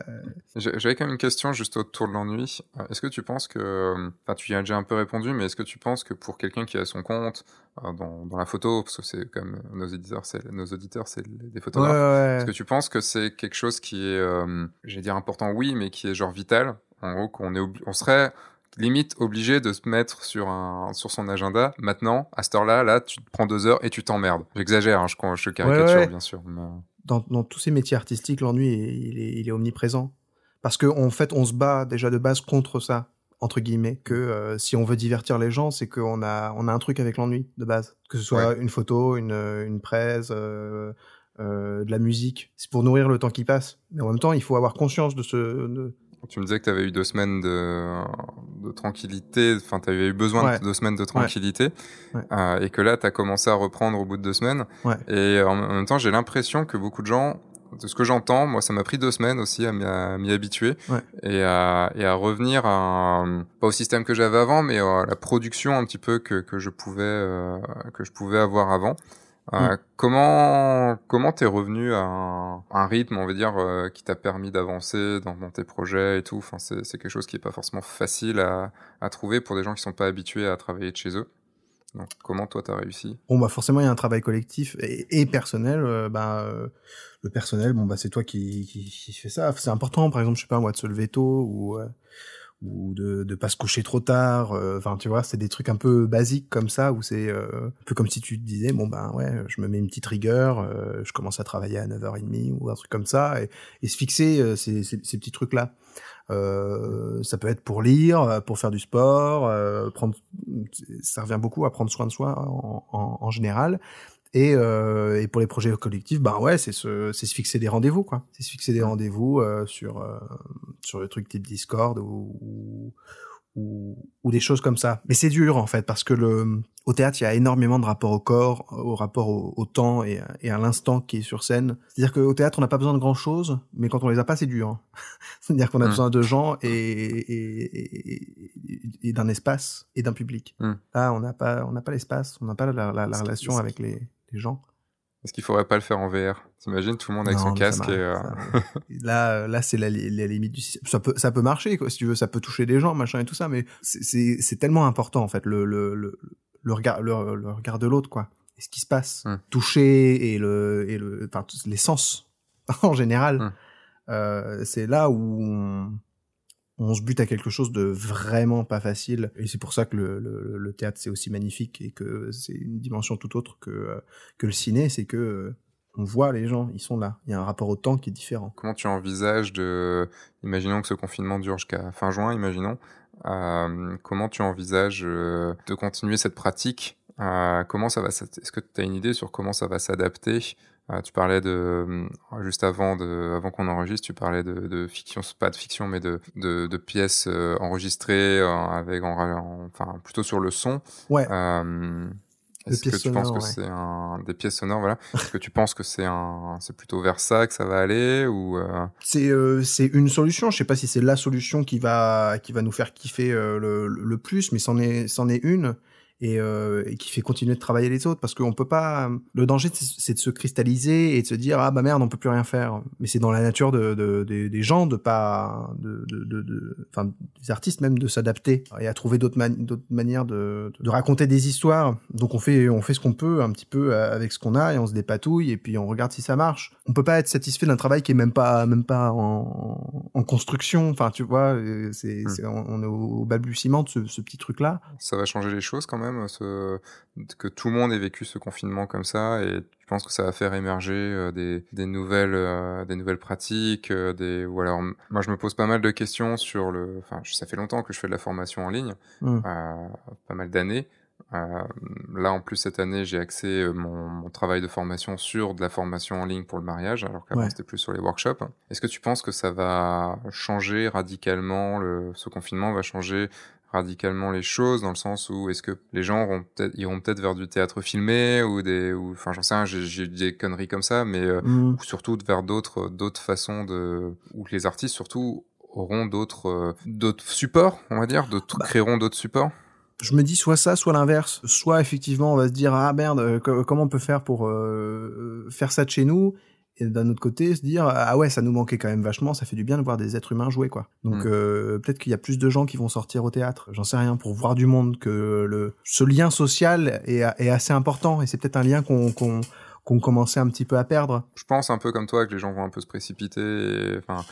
J'avais quand même une question juste autour de l'ennui. Euh, Est-ce que tu penses que, euh, enfin, tu y as déjà un peu répondu, mais est-ce que tu penses que pour quelqu'un qui a son compte euh, dans, dans la photo, parce que c'est comme nos éditeurs, c'est nos auditeurs, c'est des ouais, photographes. ouais. Est-ce que tu penses que c'est quelque chose qui est, euh, j'allais dire important, oui, mais qui est genre vital? En gros, qu'on est, obli- on serait limite obligé de se mettre sur un sur son agenda maintenant à cette heure-là là tu te prends deux heures et tu t'emmerdes j'exagère hein, je, je caricature Ouais, ouais. bien sûr mais- dans, dans tous ces métiers artistiques, l'ennui, il est, il est omniprésent. Parce qu'en en fait, on se bat déjà de base contre ça, entre guillemets, que euh, si on veut divertir les gens, c'est qu'on a, on a un truc avec l'ennui de base. Que ce soit une photo, une, une presse, euh, euh, de la musique. C'est pour nourrir le temps qui passe. Mais en même temps, il faut avoir conscience de ce... De... Tu me disais que tu avais eu deux semaines de, de tranquillité, enfin, tu avais eu besoin de deux semaines de tranquillité, euh, et que là, tu as commencé à reprendre au bout de deux semaines. Et en même temps, j'ai l'impression que beaucoup de gens de ce que j'entends, moi, ça m'a pris deux semaines aussi à m'y habituer et, à, et à revenir à pas au système que j'avais avant, mais à la production un petit peu que, que je pouvais euh, que je pouvais avoir avant. Euh, mm. Comment comment t'es revenu à un, un, rythme, on va dire, euh, qui t'a permis d'avancer dans, dans, tes projets et tout? Enfin, c'est quelque chose qui est pas forcément facile à, à trouver pour des gens qui sont pas habitués à travailler de chez eux. Donc, comment toi t'as réussi? Bon bah forcément il y a un travail collectif et, et personnel. Euh, bah le personnel, bon bah c'est toi qui, qui, qui fais ça. C'est important, par exemple, je sais pas moi, de se lever tôt ou ou de de pas se coucher trop tard. Euh, enfin, tu vois, c'est des trucs un peu basiques comme ça où c'est euh, un peu comme si tu te disais bon ben ouais, je me mets une petite rigueur, je commence à travailler à 9h30 ou un truc comme ça et, et se fixer ces, ces, ces petits trucs là. Euh, ça peut être pour lire, pour faire du sport, euh, prendre, ça revient beaucoup à prendre soin de soi en, en, en général. Et, euh, et pour les projets collectifs, ben ouais, c'est se, se fixer des rendez-vous, quoi. C'est se fixer des rendez-vous euh, sur euh, sur le truc type Discord ou, ou, ou des choses comme ça. Mais c'est dur en fait parce que le au théâtre, il y a énormément de rapports au corps, au rapport au, temps et, et, à l'instant qui est sur scène. C'est-à-dire qu'au théâtre, on n'a pas besoin de grand-chose, mais quand on les a pas, c'est dur. Hein. C'est-à-dire qu'on a mmh. besoin de gens et, et, et d'un espace et d'un public. Mmh. Là, on n'a pas, on n'a pas l'espace, on n'a pas la, la, la relation avec les les gens. Est-ce qu'il faudrait pas le faire en VR T'imagines tout le monde avec son casque et euh... là, là c'est la, la, limite du système. Ça peut, ça peut marcher quoi, si tu veux, ça peut toucher des gens, machin et tout ça, mais c'est tellement important en fait le le le, le regard le, regard de l'autre quoi, et ce qui se passe, hum. toucher et le et le enfin les sens en général. Hum. Euh, c'est là où on, on se bute à quelque chose de vraiment pas facile. Et c'est pour ça que le, théâtre c'est aussi magnifique et que c'est une dimension tout autre que, euh, le ciné, c'est que euh, on voit les gens, ils sont là. Il y a un rapport au temps qui est différent. Comment tu envisages de, imaginons que ce confinement dure jusqu'à fin juin, imaginons, euh, comment tu envisages de continuer cette pratique? Comment ça va Est-ce que tu as une idée sur comment ça va s'adapter tu parlais de euh, juste avant de avant qu'on enregistre, tu parlais de, de, fiction, pas de fiction, mais de de, de pièces euh, enregistrées euh, avec en, enfin plutôt sur le son. Ouais. Est-ce que tu penses que c'est un des pièces sonores voilà Est-ce que tu penses que c'est un c'est plutôt vers ça que ça va aller ou C'est c'est une solution. Je sais pas si c'est la solution qui va qui va nous faire kiffer le, le plus, mais c'en est c'en est une et, euh, et, qui fait continuer de travailler les autres parce qu'on peut pas le danger c'est de se cristalliser et de se dire ah bah merde on peut plus rien faire. Mais c'est dans la nature de, de, de, des gens de pas de de enfin des artistes même de s'adapter et à trouver d'autres manières de, raconter des histoires. Donc on fait on fait ce qu'on peut un petit peu euh, avec ce qu'on a et on se dépatouille et puis on regarde si ça marche. On peut pas être satisfait d'un travail qui est même pas même pas en, en construction. Enfin tu vois c'est hmm. on, est au balbutiement de ce, ce petit truc là ça va changer les choses quand même ce, que tout le monde ait vécu ce confinement comme ça et tu penses que ça va faire émerger euh, des, des, nouvelles euh, des nouvelles pratiques euh, des ou alors moi je me pose pas mal de questions sur le enfin ça fait longtemps que je fais de la formation en ligne mmh. pas mal d'années. Là en plus cette année j'ai axé mon, mon, travail de formation sur de la formation en ligne pour le mariage alors qu'avant c'était plus sur les workshops. Est-ce que tu penses que ça va changer radicalement le, ce confinement va changer radicalement les choses dans le sens où est-ce que les gens auront peut-être iront peut-être vers du théâtre filmé ou des ou enfin j'en sais rien j'ai des conneries comme ça mais euh, mm. ou surtout vers d'autres d'autres façons de où les artistes surtout auront d'autres euh, d'autres supports on va dire d'autres bah. créeront d'autres supports je me dis soit ça, soit l'inverse. Soit effectivement, on va se dire ah merde, euh, comment on peut faire pour euh, faire ça de chez nous? Et d'un autre côté se dire ah ouais ça nous manquait quand même vachement ça fait du bien de voir des êtres humains jouer quoi. Donc mm. euh, peut-être qu'il y a plus de gens qui vont sortir au théâtre. J'en sais rien pour voir du monde que le ce lien social est, est assez important et c'est peut-être un lien qu'on qu'on qu'on commençait un petit peu à perdre. Je pense un peu comme toi que les gens vont un peu se précipiter enfin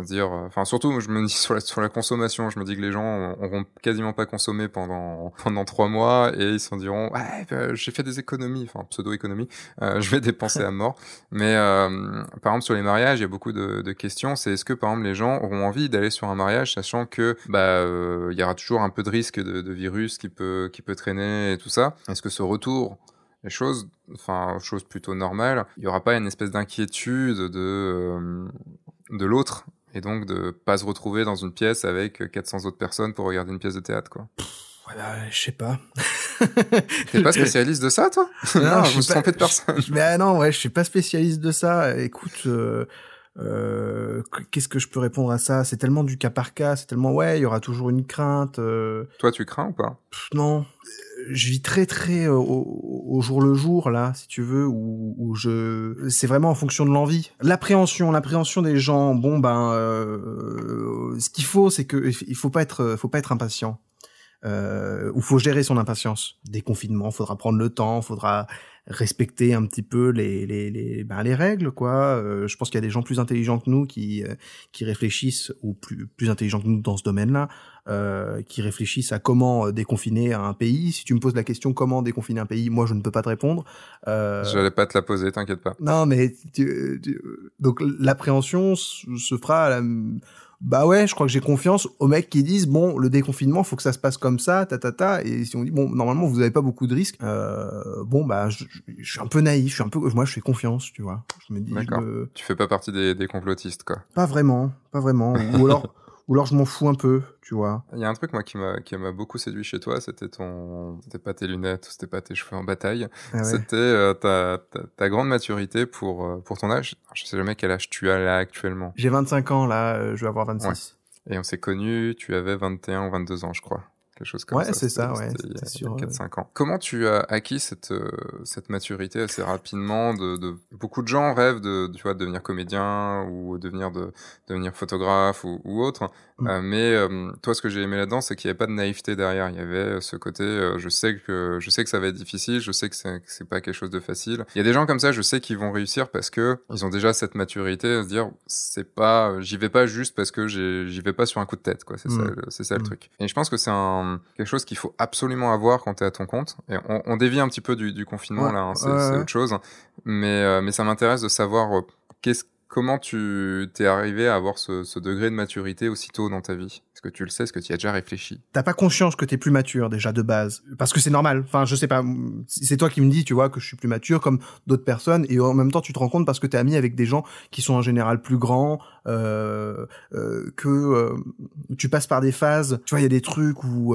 dire, enfin surtout, je me dis sur la, sur la consommation, je me dis que les gens auront quasiment pas consommé pendant pendant trois mois et ils se diront ouais bah, j'ai fait des économies, enfin pseudo économies, euh, je vais dépenser à mort. Mais euh, par exemple sur les mariages, il y a beaucoup de, de questions. C'est est-ce que par exemple les gens auront envie d'aller sur un mariage, sachant que bah euh, il y aura toujours un peu de risque de, de virus qui peut qui peut traîner et tout ça? Est-ce que ce retour les choses, enfin, chose plutôt normale, il y aura pas une espèce d'inquiétude de, euh, de l'autre? Et donc de pas se retrouver dans une pièce avec 400 autres personnes pour regarder une pièce de théâtre, quoi. Voilà, je sais pas. T'es pas spécialiste de ça, toi? Non, je me suis trompé de personne. Mais ah non, ouais, je suis pas spécialiste de ça. Écoute, euh, euh, qu'est-ce que je peux répondre à ça? C'est tellement du cas par cas, c'est tellement ouais, il y aura toujours une crainte. Euh... Toi, tu crains ou pas? Non, je vis très très au, au, jour le jour là, si tu veux, où, où je, c'est vraiment en fonction de l'envie, l'appréhension, l'appréhension des gens. Bon ben, euh, ce qu'il faut, c'est que il faut pas être, faut pas être impatient. Euh, où faut gérer son impatience. Des confinements, faudra prendre le temps, faudra respecter un petit peu les les les, ben, les règles quoi. Euh, je pense qu'il y a des gens plus intelligents que nous qui euh, qui réfléchissent ou plus plus intelligents que nous dans ce domaine-là, euh, qui réfléchissent à comment euh, déconfiner un pays. Si tu me poses la question comment déconfiner un pays, moi je ne peux pas te répondre. Euh... J'allais pas te la poser, t'inquiète pas. Non mais tu, tu, donc l'appréhension se fera à la bah ouais, je crois que j'ai confiance aux mecs qui disent bon, le déconfinement, faut que ça se passe comme ça, ta ta ta. Et si on dit bon, normalement vous avez pas beaucoup de risques, euh, bon bah je, je, suis un peu naïf, je suis un peu, moi je fais confiance, tu vois. Je me dis. D'accord. Tu fais pas partie des, des complotistes quoi. Pas vraiment, pas vraiment. Ou alors ou alors je m'en fous un peu, tu vois. Il y a un truc moi qui m'a qui m'a beaucoup séduit chez toi, c'était ton c'était pas tes lunettes, c'était pas tes cheveux en bataille, ah ouais. c'était euh, ta, ta, ta grande maturité pour euh, pour ton âge. Je sais jamais quel âge tu as là actuellement. J'ai 25 ans là, euh, je vais avoir 26. Ouais. Et on s'est connus, tu avais 21 ou 22 ans, je crois quelque chose comme ouais, ça. Ouais, c'est ça, ouais. Il y a, sûr, 4-5 ans. Comment tu as acquis cette, euh, cette maturité assez rapidement de, de, Beaucoup de gens rêvent de, tu vois, de devenir comédien ou devenir, de, devenir photographe ou, ou autre. Mm. Euh, mais euh, toi, ce que j'ai aimé là-dedans, c'est qu'il n'y avait pas de naïveté derrière. Il y avait ce côté, euh, je sais que je sais que ça va être difficile, je sais que c'est pas quelque chose de facile. Il y a des gens comme ça, je sais qu'ils vont réussir parce que ils ont déjà cette maturité à se dire, c'est pas, j'y vais pas juste parce que j'y vais pas sur un coup de tête, quoi. C'est mm. ça, c'est ça le mm. truc. Et je pense que c'est un quelque chose qu'il faut absolument avoir quand tu es à ton compte. Et on, on, dévie un petit peu du, du confinement ouais, là, hein, c'est ouais, autre chose. Mais euh, mais ça m'intéresse de savoir qu'est-ce comment tu t'es arrivé à avoir ce, degré de maturité aussitôt dans ta vie? Est-ce que tu le sais? Est-ce que tu y as déjà réfléchi? T'as pas conscience que t'es plus mature déjà de base? Parce que c'est normal. Enfin, je sais pas. C'est toi qui me dis, tu vois, que je suis plus mature comme d'autres personnes, et en même temps, tu te rends compte parce que t'es ami avec des gens qui sont en général plus grands, euh, euh, que euh, tu passes par des phases. Tu vois, il y a des trucs où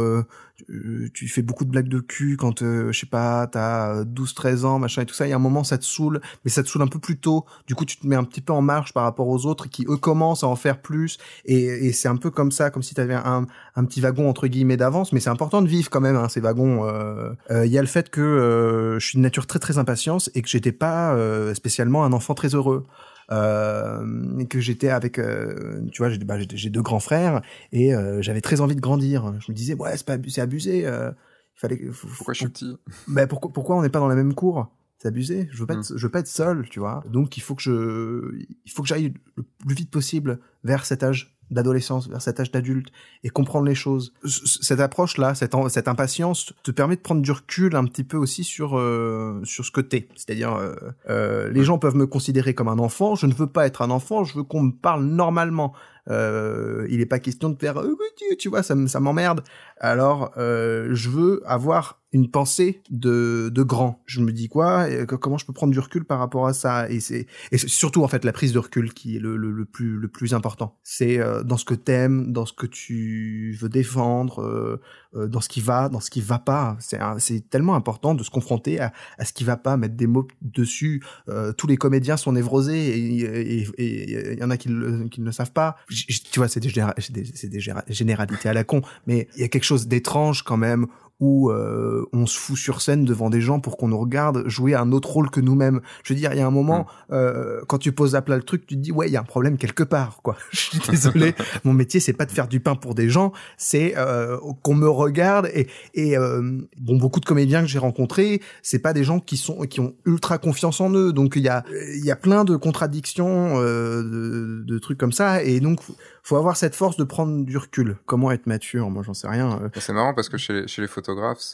euh, tu fais beaucoup de blagues de cul quand, euh, je sais pas, t'as 12-13 ans, machin et tout ça. Il y a un moment, ça te saoule, mais ça te saoule un peu plus tôt. Du coup, tu te mets un petit peu en marche par rapport aux autres qui, eux, commencent à en faire plus. Et, et c'est un peu comme ça, comme si t'avais un, un petit wagon, entre guillemets, d'avance. Mais c'est important de vivre quand même, hein, ces wagons. Il euh, y a le fait que je suis de nature très, très impatiente et que j'étais pas spécialement un enfant très heureux euh, que j'étais avec, euh, tu vois, j'ai bah, deux grands frères et euh, j'avais très envie de grandir. Je me disais, ouais, c'est abusé. Euh, il fallait. Pourquoi je suis petit? Ben pourquoi, pourquoi on n'est pas dans la même cour? C'est abusé. Je veux pas, être, mm. je veux pas être seul, tu vois. Donc il faut que je, il faut que j'aille le plus vite possible vers cet âge d'adolescence vers cet âge d'adulte et comprendre les choses. Cette approche-là, cette, cette impatience te permet de prendre du recul un petit peu aussi sur euh, sur ce que t'es. C'est-à-dire, euh, euh, les gens peuvent me considérer comme un enfant. Je ne veux pas être un enfant. Je veux qu'on me parle normalement. Euh, il n'est pas question de faire, euh, tu vois, ça, ça m'emmerde. Alors, euh, je veux avoir une pensée de, de grand. Je me dis quoi Comment je peux prendre du recul par rapport à ça? Et c'est surtout en fait la prise de recul qui est le, le, plus le plus important. C'est euh, dans ce que t'aimes, dans ce que tu veux défendre, euh, euh, dans ce qui va, dans ce qui va pas. C'est tellement important de se confronter à, à ce qui va pas, mettre des mots dessus. Euh, tous les comédiens sont névrosés et il y en a qui, qui ne le savent pas. Tu vois, c'est des, des, des généralités à la con, mais il y a quelque chose d'étrange quand même où euh, on se fout sur scène devant des gens pour qu'on nous regarde jouer un autre rôle que nous-mêmes. Je veux dire, il y a un moment, mm. euh, quand tu poses à plat le truc, tu te dis, ouais, il y a un problème quelque part, quoi. Je suis désolé, mon métier, c'est pas de faire du pain pour des gens, c'est euh, qu'on me regarde. Et, et euh, bon, beaucoup de comédiens que j'ai rencontrés, c'est pas des gens qui sont qui ont ultra confiance en eux. Donc il y a il y a plein de contradictions, euh, de, de, trucs comme ça. Et donc faut avoir cette force de prendre du recul. Comment être mature? Moi, j'en sais rien. Euh. C'est marrant parce que chez les, chez les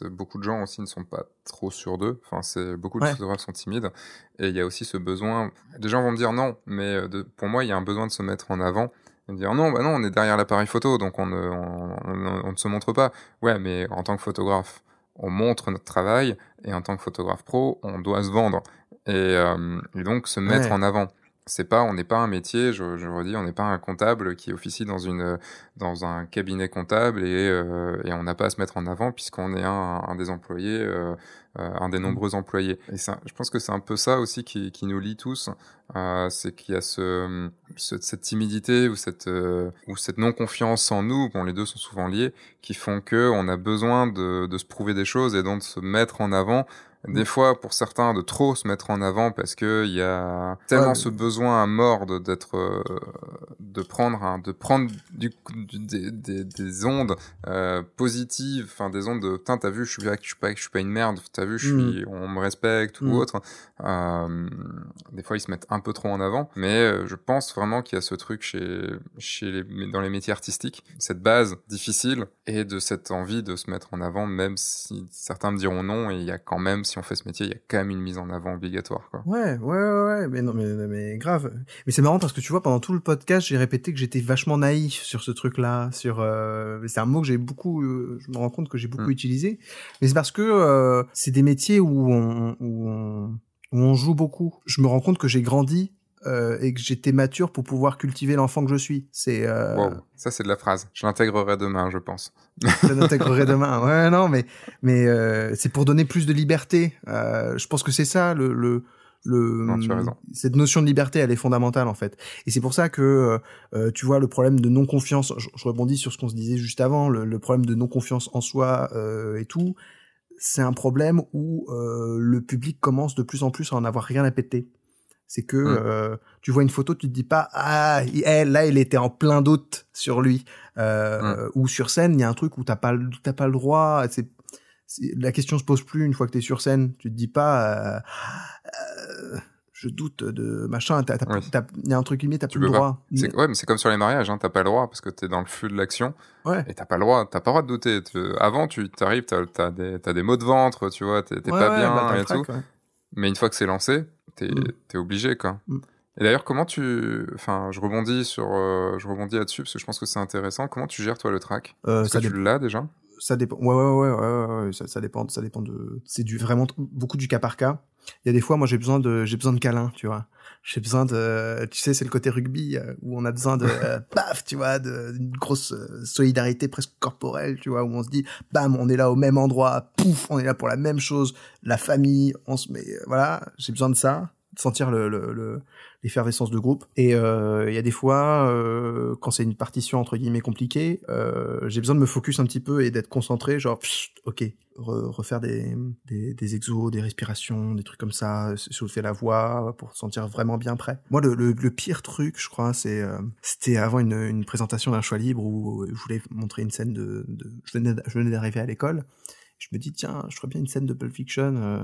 beaucoup de gens aussi ne sont pas trop sûrs d'eux. Enfin, c'est beaucoup de photographes sont timides et il y a aussi ce besoin. Des gens vont me dire non, mais euh, de, pour moi, il y a un besoin de se mettre en avant. Et de dire non, bah non, on est derrière l'appareil photo, donc on ne, on, ne se montre pas. Ouais, mais en tant que photographe, on montre notre travail et en tant que photographe pro, on doit se vendre et, euh, et donc se mettre en avant c'est pas, on n'est pas un métier, je, je redis, on n'est pas un comptable qui officie dans une dans un cabinet comptable et, euh, et on n'a pas à se mettre en avant puisqu'on est un, un, des employés, euh, euh un des mmh. nombreux employés. Et ça, je pense que c'est un peu ça aussi qui, qui nous lie tous, euh, c'est qu'il y a ce, ce, cette timidité ou cette euh, ou cette non confiance en nous, bon les deux sont souvent liés, qui font que on a besoin de, de se prouver des choses et donc de se mettre en avant des fois pour certains de trop se mettre en avant parce que il y a tellement ce besoin à mort d'être euh, de prendre de prendre du, des, des, des, ondes euh, positives enfin des ondes de t'as vu je suis je suis pas je suis pas une merde t'as vu je suis mm. on me respecte ou mm. autre euh, des fois ils se mettent un peu trop en avant mais euh, je pense vraiment qu'il y a ce truc chez chez les dans les métiers artistiques cette base difficile et de cette envie de se mettre en avant même si certains me diront non et il y a quand même si on fait ce métier, il y a quand même une mise en avant obligatoire. Quoi. Ouais, ouais, ouais, mais non, mais, mais grave. Mais c'est marrant parce que tu vois, pendant tout le podcast, j'ai répété que j'étais vachement naïf sur ce truc-là. Sur, euh... c'est un mot que j'ai beaucoup, euh, je me rends compte que j'ai beaucoup mm. utilisé. Mais c'est parce que euh, c'est des métiers où on, où on, où on joue beaucoup. Je me rends compte que j'ai grandi euh, et que j'étais mature pour pouvoir cultiver l'enfant que je suis. C'est euh... wow. ça c'est de la phrase. Je l'intégrerai demain, je pense. je l'intégrerai demain. Ouais, non, mais mais euh, c'est pour donner plus de liberté. Euh, je pense que c'est ça le le le non, tu as raison. cette notion de liberté elle est fondamentale en fait et c'est pour ça que euh, tu vois le problème de non confiance je, je, rebondis sur ce qu'on se disait juste avant le, le problème de non confiance en soi euh, et tout c'est un problème où euh, le public commence de plus en plus à en avoir rien à péter c'est que mmh. euh, tu vois une photo, tu te dis pas ah elle, là il était en plein doute sur lui euh, mmh. ou sur scène il y a un truc où t'as pas t'as pas le droit. C'est la question se pose plus une fois que t'es sur scène. Tu te dis pas euh, je doute de machin. Il y a un truc limite, t'as plus le droit. Ouais, mais c'est comme sur les mariages, hein, t'as pas le droit parce que t'es dans le flux de l'action. Ouais. Et t'as pas le droit, t'as pas le droit de douter. Avant, tu t'arrives, t'as as des, des maux de ventre, tu vois, t'es pas bien bah, et tout. Mais une fois que c'est lancé, t'es mm. obligé, quoi. Mm. Et d'ailleurs, comment tu, enfin, je rebondis sur, euh, je rebondis là-dessus parce que je pense que c'est intéressant. Comment tu gères toi le track? Euh, ça que tu l'as déjà? Ça dépend. Ouais, ouais, ouais, ouais, ouais, Ça, ça, dépend, ça dépend de. C'est du vraiment beaucoup du cas par cas. Il y a des fois, moi, j'ai besoin de, j'ai besoin de câlin, tu vois j'ai besoin de, tu sais, c'est le côté rugby euh, où on a besoin de, euh, paf, tu vois, d'une grosse euh, solidarité presque corporelle, tu vois, où on se dit, bam, on est là au même endroit, pouf, on est là pour la même chose, la famille, on se met, voilà, j'ai besoin de ça, sentir le, le, le l'effervescence de groupe. Et il y a des fois, euh, quand c'est une partition entre guillemets compliquée, euh, j'ai besoin de me focus un petit peu et d'être concentré, genre, ok, refaire des, des, exos, des respirations, des trucs comme ça, soulever la voix pour se sentir vraiment bien prêt. Moi, le, le, le pire truc, je crois, c'est euh, c'était avant une, présentation d'un choix libre où je voulais montrer une scène de... de je venais, d'arriver à l'école. Je me dis, tiens, je ferais bien une scène de Pulp Fiction euh, euh,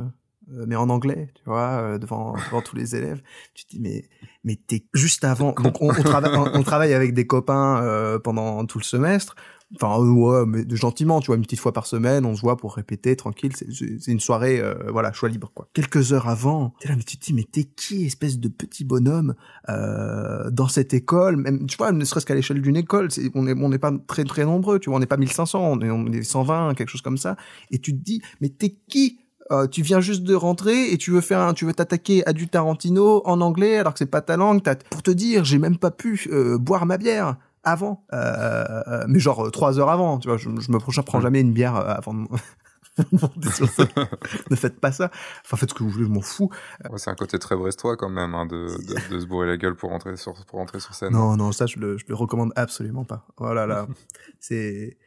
mais en anglais, tu vois, euh, devant, devant tous les élèves. Tu te dis, mais, mais t'es juste avant. Donc, on, on, travaille, on, travaille avec des copains euh, pendant tout le semestre. Enfin, ouais, mais gentiment, tu vois, une petite fois par semaine, on se voit pour répéter tranquille. C'est une soirée, voilà, choix libre, quoi. Quelques heures avant, t'es là, mais tu te dis, mais t'es qui, espèce de petit bonhomme dans cette école? Même, tu vois, ne serait-ce qu'à l'échelle d'une école, on n'est on n'est pas très très nombreux, tu vois, on n'est pas 1500, on est, on est 120, quelque chose comme ça. Et tu te dis, mais t'es qui euh, tu viens juste de rentrer et tu veux faire un, tu veux t'attaquer à du Tarantino en anglais alors que c'est pas ta langue. Pour te dire, j'ai même pas pu euh, boire ma bière avant, euh, mais genre trois heures avant. Tu vois, je, je me prends jamais une bière avant. De... ne faites pas ça. Enfin, faites ce que vous voulez, je m'en fous. c'est un côté très brestois quand même, hein, de, de, de, se bourrer la gueule pour rentrer sur, pour rentrer sur scène. Non, non, ça, je le, je le recommande absolument pas. Voilà, là, c'est,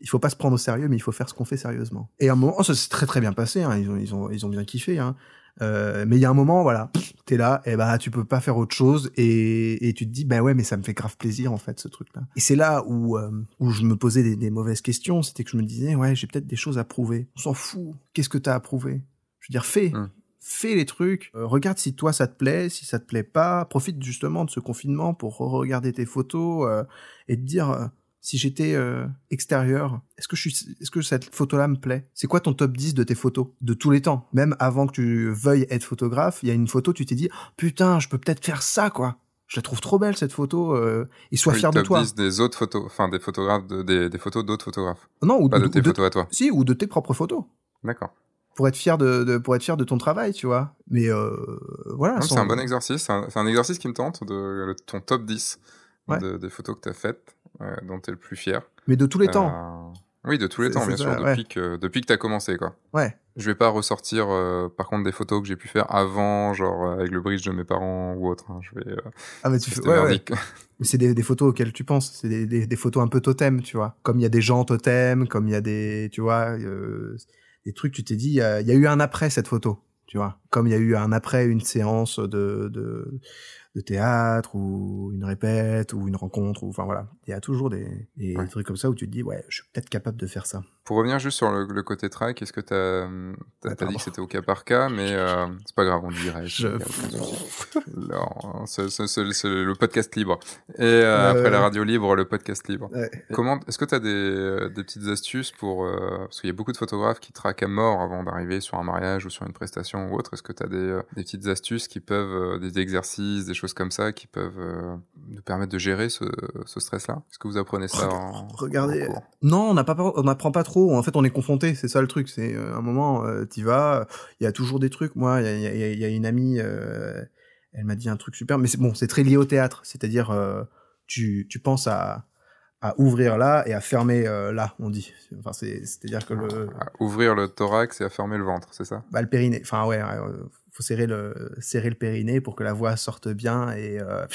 il faut pas se prendre au sérieux, mais il faut faire ce qu'on fait sérieusement. Et à un moment, oh, ça s'est très très bien passé. Hein, ils ont ils ont ils ont bien kiffé. Hein. Euh, mais il y a un moment, voilà, t'es là, et bah tu peux pas faire autre chose, et, et tu te dis bah ouais, mais ça me fait grave plaisir en fait ce truc-là. Et c'est là où euh, où je me posais des, des mauvaises questions, c'était que je me disais ouais, j'ai peut-être des choses à prouver. On s'en fout. Qu'est-ce que t'as à prouver? Je veux dire, fais. Hum. Fais les trucs, euh, regarde si toi ça te plaît, si ça te plaît pas, profite justement de ce confinement pour regarder tes photos euh, et te dire euh, si j'étais euh, extérieur, est-ce que je suis, est-ce que cette photo-là me plaît? C'est quoi ton top 10 de tes photos de tous les temps? Même avant que tu veuilles être photographe, il y a une photo, tu t'es dit putain, je peux peut-être faire ça quoi. Je la trouve trop belle cette photo euh, et sois Oui, fier de top toi. 10 des autres photos, enfin des photographes, de- des, des photos d'autres photographes. Non, ou Pas de tes photos à toi. Si, ou de tes propres photos. D'accord. Pour être fier de, de- pour être fier de ton travail, tu vois. Mais euh, voilà. Non, sans- C'est un bon exercice. C'est un, c'est un exercice qui me tente de le- ton top 10 Ouais. de- des photos que tu as faites, dont tu es le plus fier. Mais de tous les temps. Euh, Oui, de tous les temps, bien ça, sûr, ouais. depuis que depuis que t'as commencé, quoi. Ouais. Je vais pas ressortir, euh, par contre, des photos que j'ai pu faire avant, genre euh, avec le bridge de mes parents ou autre. hein. Je vais. Euh, Ah mais tu fais. Ouais, ouais. Mais c'est des, des photos auxquelles tu penses. C'est des, des, des photos un peu totem, tu vois. Comme il y a des gens totem, comme il y a des, tu vois, euh, des trucs. Tu t'es dit, il y, y a eu un après cette photo, tu vois. Comme il y a eu un après une séance de de, de théâtre ou une répète ou une rencontre ou enfin voilà. Il y a toujours des, des Ouais. trucs comme ça où tu te dis, ouais, je suis peut-être capable de faire ça. Pour revenir juste sur le, le côté track, est-ce que t'as as, Ouais, dit que c'était au cas par cas, mais euh, c'est pas grave, on dirait. Je- c'est le podcast libre. Et euh, Ouais, après la radio libre, le podcast libre. Ouais. Comment est-ce que tu as des, euh, des petites astuces pour euh, parce qu'il y a beaucoup de photographes qui traquent à mort avant d'arriver sur un mariage ou sur une prestation ou autre. Est-ce que tu as des, euh, des petites astuces qui peuvent euh, des exercices, des choses comme ça qui peuvent euh, nous permettre de gérer ce, ce stress-là? Est-ce que vous apprenez ça en, Regardez, en cours? Non, on n'a pas, on n'apprend pas trop. En fait, on est confronté. C'est ça le truc. C'est euh, un moment, euh, t'y vas. Il y a toujours des trucs. Moi, il y a, y y une amie. euh, elle m'a dit un truc super. Mais c'est bon, c'est très lié au théâtre. C'est-à-dire, euh, tu, tu penses à, à ouvrir là et à fermer euh, là. On dit. Enfin, c'est, c'est-à-dire que le, À ouvrir le thorax et à fermer le ventre, c'est ça? Bah, le périnée. Enfin, ouais, euh, faut serrer le, serrer le périnée pour que la voix sorte bien et, euh,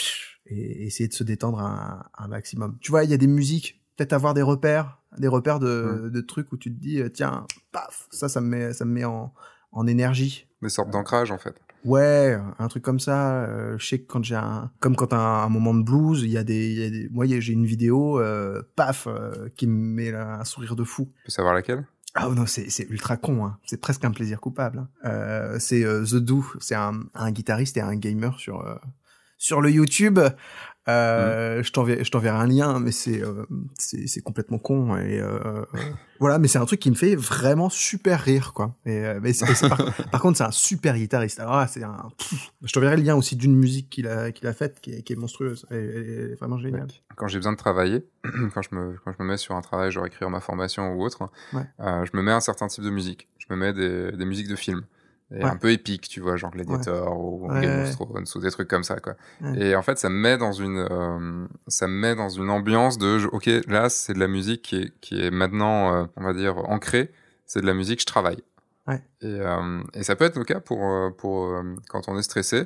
et essayer de se détendre un, un maximum. Tu vois, il y a des musiques, peut-être avoir des repères, des repères de, de trucs où tu te dis, euh, tiens, paf, ça, ça me met, ça me met en, en énergie. Des sortes d'ancrage en fait. Ouais, un truc comme ça. euh, je sais que quand j'ai un, comme quand un, un moment de blues, il y a des, il y a des moi, j'ai une vidéo, euh, paf, euh, qui me met là, un sourire de fou. Tu peux savoir laquelle? Ah non, c'est c'est ultra con, hein. c'est presque un plaisir coupable. hein. Euh, c'est euh, The Do, c'est un, un guitariste et un gamer sur euh, sur le YouTube. Euh, Je t'enverrai je t'enverrai un lien, mais c'est euh, c'est complètement con et euh, euh, voilà, mais c'est un truc qui me fait vraiment super rire quoi. Et, euh, mais par, par contre, c'est un super guitariste. Alors c'est un. pff, je t'enverrai le lien aussi d'une musique qu'il a qu'il a faite qui est, qui est monstrueuse. Elle, elle est vraiment géniale. Quand j'ai besoin de travailler, quand je me quand je me mets sur un travail, genre écrire ma formation ou autre, Ouais. euh, je me mets un certain type de musique. Je me mets des, des musiques de films. Et Ouais. un peu épiques, tu vois, genre Gladiator ou Ouais, Game ouais. of Thrones ou des trucs comme ça, quoi. Ouais. Et en fait, ça me met dans une, euh, ça me met dans une ambiance de, ok, là, c'est de la musique qui est, qui est maintenant, euh, on va dire, ancrée. C'est de la musique, je travaille. Ouais. Et, euh, et ça peut être le cas pour, pour quand on est stressé,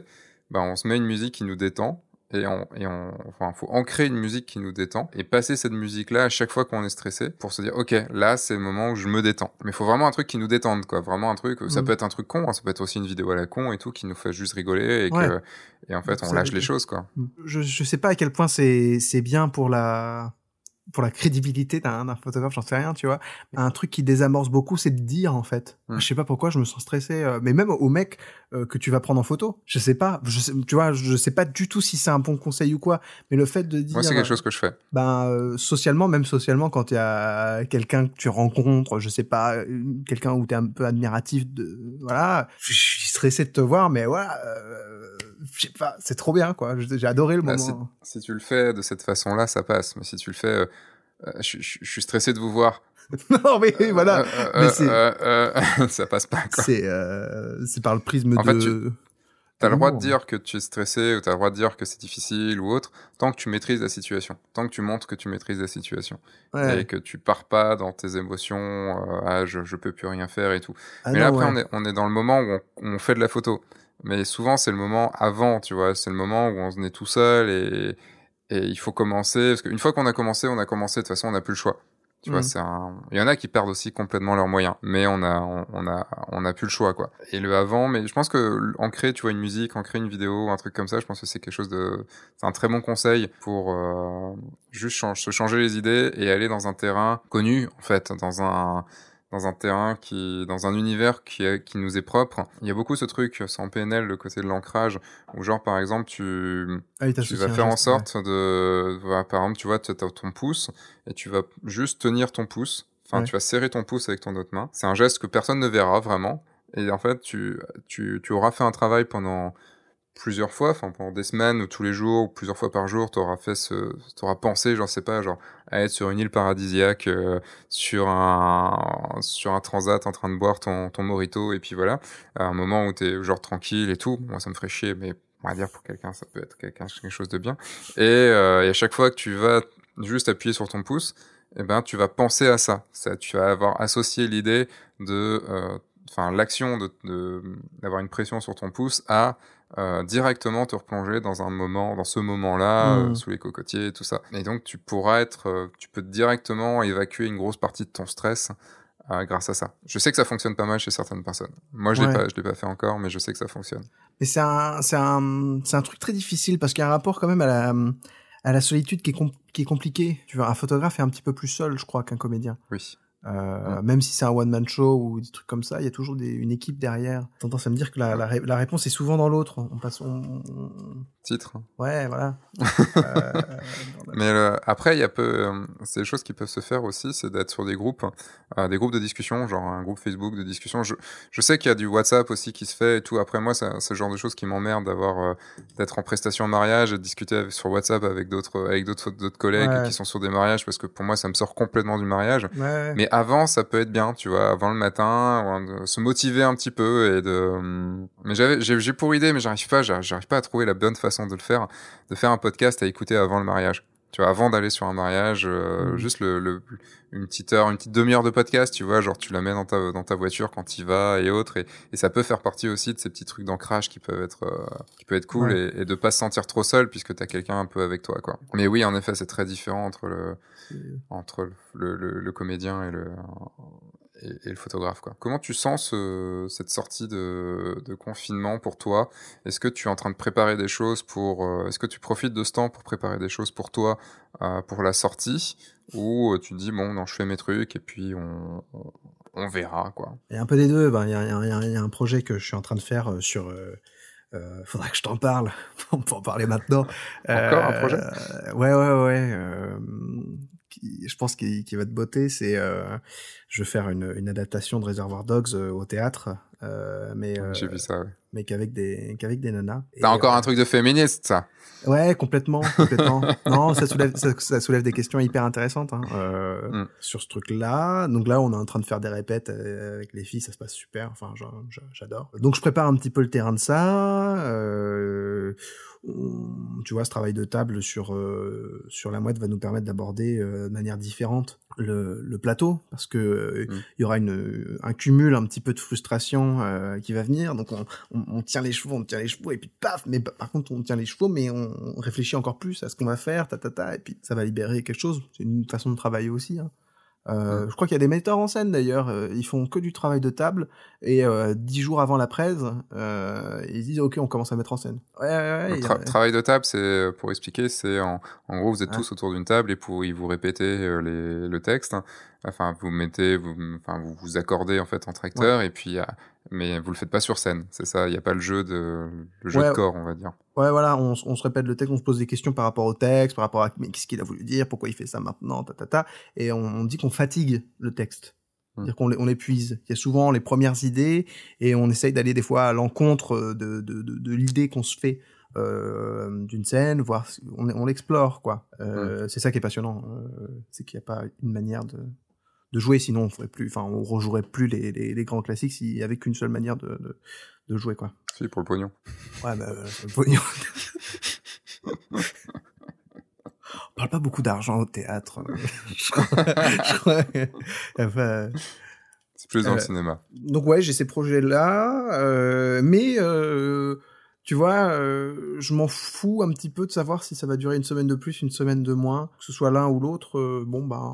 ben, on se met une musique qui nous détend. Et on, et on, enfin, faut ancrer une musique qui nous détend et passer cette musique-là à chaque fois qu'on est stressé pour se dire, ok, là, c'est le moment où je me détends. Mais il faut vraiment un truc qui nous détende, quoi. Vraiment un truc, ça Mhm. peut être un truc con, hein, ça peut être aussi une vidéo à la con et tout, qui nous fait juste rigoler et Ouais. que, et en fait, on Ça lâche les choses, quoi. je, je sais pas à quel point c'est c'est bien pour la pour la crédibilité d'un photographe, j'en sais rien, tu vois. Un truc qui désamorce beaucoup, c'est de dire en fait. Mm. Je sais pas pourquoi je me sens stressé, euh, mais même au mec euh, que tu vas prendre en photo, je sais pas, je sais, tu vois, je sais pas du tout si c'est un bon conseil ou quoi, mais le fait de dire, Moi, c'est quelque chose que je fais. ben euh, socialement, même socialement, quand il y a quelqu'un que tu rencontres, je sais pas, quelqu'un où t'es un peu admiratif de, voilà, je je suis stressé de te voir, mais voilà, euh, je sais pas, c'est trop bien quoi. J'ai adoré le Bah, moment. Si tu le fais de cette façon-là, ça passe. Mais si tu le fais, euh, euh, je, je- je suis stressé de vous voir. non mais voilà, Euh, mais euh, ça passe pas, quoi. c'est par le prisme En de. fait, tu- T'as le droit de dire que tu es stressé ou t'as le droit de dire que c'est difficile ou autre, tant que tu maîtrises la situation, tant que tu montres que tu maîtrises la situation Ouais. et que tu pars pas dans tes émotions, euh, ah je, je peux plus rien faire et tout. Ah Mais non, là après ouais. on est on est dans le moment où on, où on fait de la photo. Mais souvent c'est le moment avant, tu vois, c'est le moment où on se est tout seul et et il faut commencer parce qu'une fois qu'on a commencé, on a commencé de toute façon on n'a plus le choix. Tu vois, Mhm. c'est un. Il y en a qui perdent aussi complètement leurs moyens, mais on a, on, on a, on a plus le choix, quoi. Et le avant, mais je pense que en créer, tu vois, une musique, en créer une vidéo, un truc comme ça, je pense que c'est quelque chose de, c'est un très bon conseil pour euh, juste change- se changer les idées et aller dans un terrain connu, en fait, dans un dans un terrain qui, dans un univers qui, est, qui nous est propre. Il y a beaucoup ce truc, c'est en PNL, le côté de l'ancrage, où genre, par exemple, tu, Ah tu vas faire en sorte de, voilà, par exemple, tu vois, tu as ton pouce et tu vas juste tenir ton pouce. Enfin, Ouais. tu vas serrer ton pouce avec ton autre main. C'est un geste que personne ne verra vraiment. Et en fait, tu, tu, tu auras fait un travail pendant plusieurs fois, enfin pendant des semaines ou tous les jours ou plusieurs fois par jour, tu auras fait ce, t'auras pensé, j'en sais pas, genre à être sur une île paradisiaque, euh, sur un sur un transat en train de boire ton ton mojito et puis voilà, à un moment où t'es genre tranquille et tout. Moi, ça me ferait chier, mais on va dire pour quelqu'un, ça peut être quelque chose de bien. Et, euh, et à chaque fois que tu vas juste appuyer sur ton pouce, eh ben tu vas penser à ça. ça tu vas avoir associé l'idée de euh, enfin l'action de de- d'avoir une pression sur ton pouce à euh, directement te replonger dans un moment, dans ce moment-là, euh, sous les cocotiers, tout ça. Et donc tu pourras être, euh, tu peux directement évacuer une grosse partie de ton stress euh, grâce à ça. Je sais que ça fonctionne pas mal chez certaines personnes. Moi, je l'ai Ouais. pas, je l'ai pas fait encore, mais je sais que ça fonctionne. Mais c'est un, c'est un, c'est un truc très difficile parce qu'il y a un rapport quand même à la, à la solitude qui est, qui est compliqué. Tu vois, un photographe est un petit peu plus seul, je crois, qu'un comédien. Oui. Euh, Même si c'est un one-man show ou des trucs comme ça, il y a toujours des, une équipe derrière. Tendance à me dire que la, la, ré- la réponse est souvent dans l'autre. On passe, on- on- Titre. ouais, voilà. Euh, Mais le- après, il y a peu, euh, c'est des choses qui peuvent se faire aussi, c'est d'être sur des groupes, euh, des groupes de discussion, genre un groupe Facebook de discussion. Je, je sais qu'il y a du WhatsApp aussi qui se fait et tout. Après moi, c'est le genre de choses qui m'emmerde d'avoir, euh, d'être en prestation mariage et de discuter avec- sur WhatsApp avec d'autres, avec d'autres, d'autres collègues Ouais. qui sont sur des mariages parce que pour moi, ça me sort complètement du mariage. ouais. Mais avant, ça peut être bien, tu vois, avant le matin, de se motiver un petit peu et de. hum, Mais j'avais, j'ai, j'ai pour idée, mais j'arrive pas, j'arrive pas à trouver la bonne façon de le faire, de faire un podcast à écouter avant le mariage. Tu vois, avant d'aller sur un mariage, euh, Mhm. juste le, le, une petite heure, une petite demi-heure de podcast, tu vois, genre tu la mets dans ta, dans ta voiture quand tu vas et autres, et, et ça peut faire partie aussi de ces petits trucs d'ancrage qui peuvent être, euh, qui peut être cool Ouais. et, et de pas se sentir trop seul puisque t'as quelqu'un un peu avec toi, quoi. Mais oui, en effet, c'est très différent entre le, entre le, le, le comédien et le, et, et le photographe. Quoi. Comment tu sens ce, cette sortie de, de confinement pour toi? Est-ce que tu es en train de préparer des choses pour... euh, Est-ce que tu profites de ce temps pour préparer des choses pour toi, euh, pour la sortie? Ou euh, tu te dis, bon, non, je fais mes trucs et puis on, on, on verra, quoi. Il y a un peu des deux. Ben, il y, a, y y un projet que je suis en train de faire sur. Euh, euh, faudrait que je t'en parle. On peut en parler maintenant. Encore un projet? euh, Ouais, ouais, ouais. Qui, je pense qu'il qu'il va te botter. C'est, euh, je vais faire une, une adaptation de Reservoir Dogs euh, au théâtre, euh, mais euh, J'ai vu ça, ouais. mais qu'avec des qu'avec des nanas. T'as encore un truc de féministe, ça Ouais, complètement, complètement. non, ça soulève, ça, ça soulève des questions hyper intéressantes hein, euh, Mm. sur ce truc-là. Donc là, on est en train de faire des répètes avec les filles, ça se passe super. Enfin, j'a- j'a- j'adore. Donc je prépare un petit peu le terrain de ça. Euh, on- tu vois, ce travail de table sur euh, sur la mouette va nous permettre d'aborder euh, de manière différente le, le plateau parce que euh, Mm. il y aura une, un cumul un petit peu de frustration qui va venir. Donc on, on, on tient les chevaux, on tient les chevaux et puis paf. Mais par contre, on tient les chevaux, mais on, on réfléchit encore plus à ce qu'on va faire, ta ta ta, et puis ça va libérer quelque chose. C'est une façon de travailler aussi. Hein. Euh, Mm. Je crois qu'il y a des metteurs en scène d'ailleurs, euh, ils font que du travail de table et euh, dix jours avant la presse, euh, ils disent ok on commence à mettre en scène. Ouais, ouais, ouais, a- travail de table, c'est pour expliquer, c'est en, en gros vous êtes tous autour d'une table et pour vous répétez euh, les, le texte. Enfin, vous mettez, vous, enfin vous vous accordez en fait entre acteurs et puis, euh, mais vous le faites pas sur scène. C'est ça, il n'y a pas le jeu de le jeu Ouais. de corps, on va dire. Ouais, voilà, on, se répète le texte, on se pose des questions par rapport au texte, par rapport à mais qu'est-ce qu'il a voulu dire, pourquoi il fait ça maintenant, ta ta ta, et on, on dit qu'on fatigue le texte. Mm. C'est-à-dire qu'on l'é- on l'épuise. Il y a souvent les premières idées et on essaye d'aller des fois à l'encontre de, de, de, de l'idée qu'on se fait euh, d'une scène, voir on, on l'explore quoi. Euh, C'est ça qui est passionnant, euh, c'est qu'il n'y a pas une manière de, de jouer, sinon on ferait plus, enfin on rejouerait plus les, les, les grands classiques s'il y avait qu'une seule manière de, de, de jouer quoi. Si, pour le pognon. Ouais, bah, euh, le pognon. On parle pas beaucoup d'argent au théâtre. je crois. je crois que- enfin, C'est plus dans Euh, le cinéma. donc ouais, j'ai ces projets-là, euh, mais euh, tu vois, euh, je m'en fous un petit peu de savoir si ça va durer une semaine de plus, une semaine de moins, que ce soit l'un ou l'autre. euh, bon bah,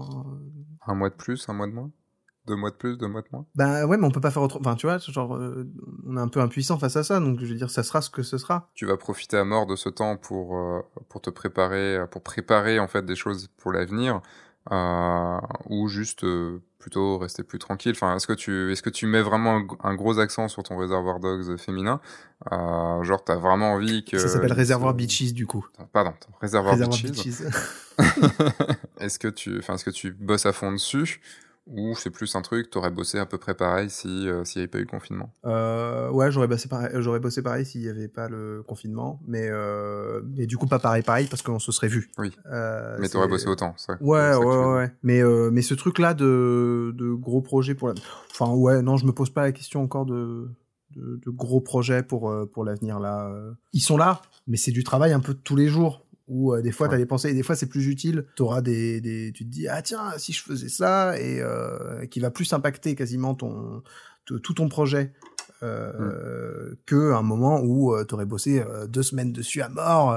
Un mois de plus, un mois de moins? Deux mois de plus, deux mois de moins? Ben ouais, mais on peut pas faire autre. Enfin, tu vois, genre, euh, on est un peu impuissant face à ça, donc je veux dire, ça sera ce que ce sera. Tu vas profiter à mort de ce temps pour euh, pour te préparer, pour préparer en fait des choses pour l'avenir, ou juste euh, plutôt rester plus tranquille. Enfin, est-ce que tu est-ce que tu mets vraiment un, gros accent sur ton réservoir dogs féminin? Euh, Genre, t'as vraiment envie que ça s'appelle réservoir beaches du coup. Pardon, réservoir, réservoir beaches. est-ce que tu, enfin, est-ce que tu bosses à fond dessus? Ou c'est plus un truc, t'aurais bossé à peu près pareil si euh, s'il n'y avait pas eu le confinement? Euh, Ouais, j'aurais bossé pareil, j'aurais bossé pareil s'il n'y avait pas le confinement, mais euh, mais du coup pas pareil pareil parce qu'on se serait vu. Oui. Euh, mais t'aurais bossé autant, ça. Ouais, ouais, ouais. Mais euh, mais ce truc là de de gros projets pour la, enfin ouais, non, je me pose pas la question encore de de, de gros projets pour euh, pour l'avenir là. Ils sont là, mais c'est du travail un peu tous les jours ou euh, des fois tu as des pensées et des fois c'est plus utile tu auras des, des tu te dis ah tiens si je faisais ça et euh, qui va plus impacter quasiment ton tout ton projet euh, mm. que un moment où euh, tu aurais bossé euh, deux semaines dessus à mort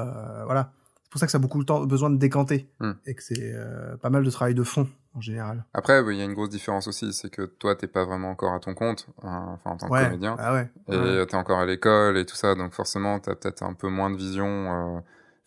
voilà c'est pour ça que ça a beaucoup de temps besoin de décanter mm. et que c'est pas mal de travail de fond en général. Après, il y a une grosse différence aussi, c'est que toi, t'es pas vraiment encore à ton compte, enfin en tant que comédien, ah ouais, et ouais. t'es encore à l'école et tout ça, donc forcément, t'as peut-être un peu moins de vision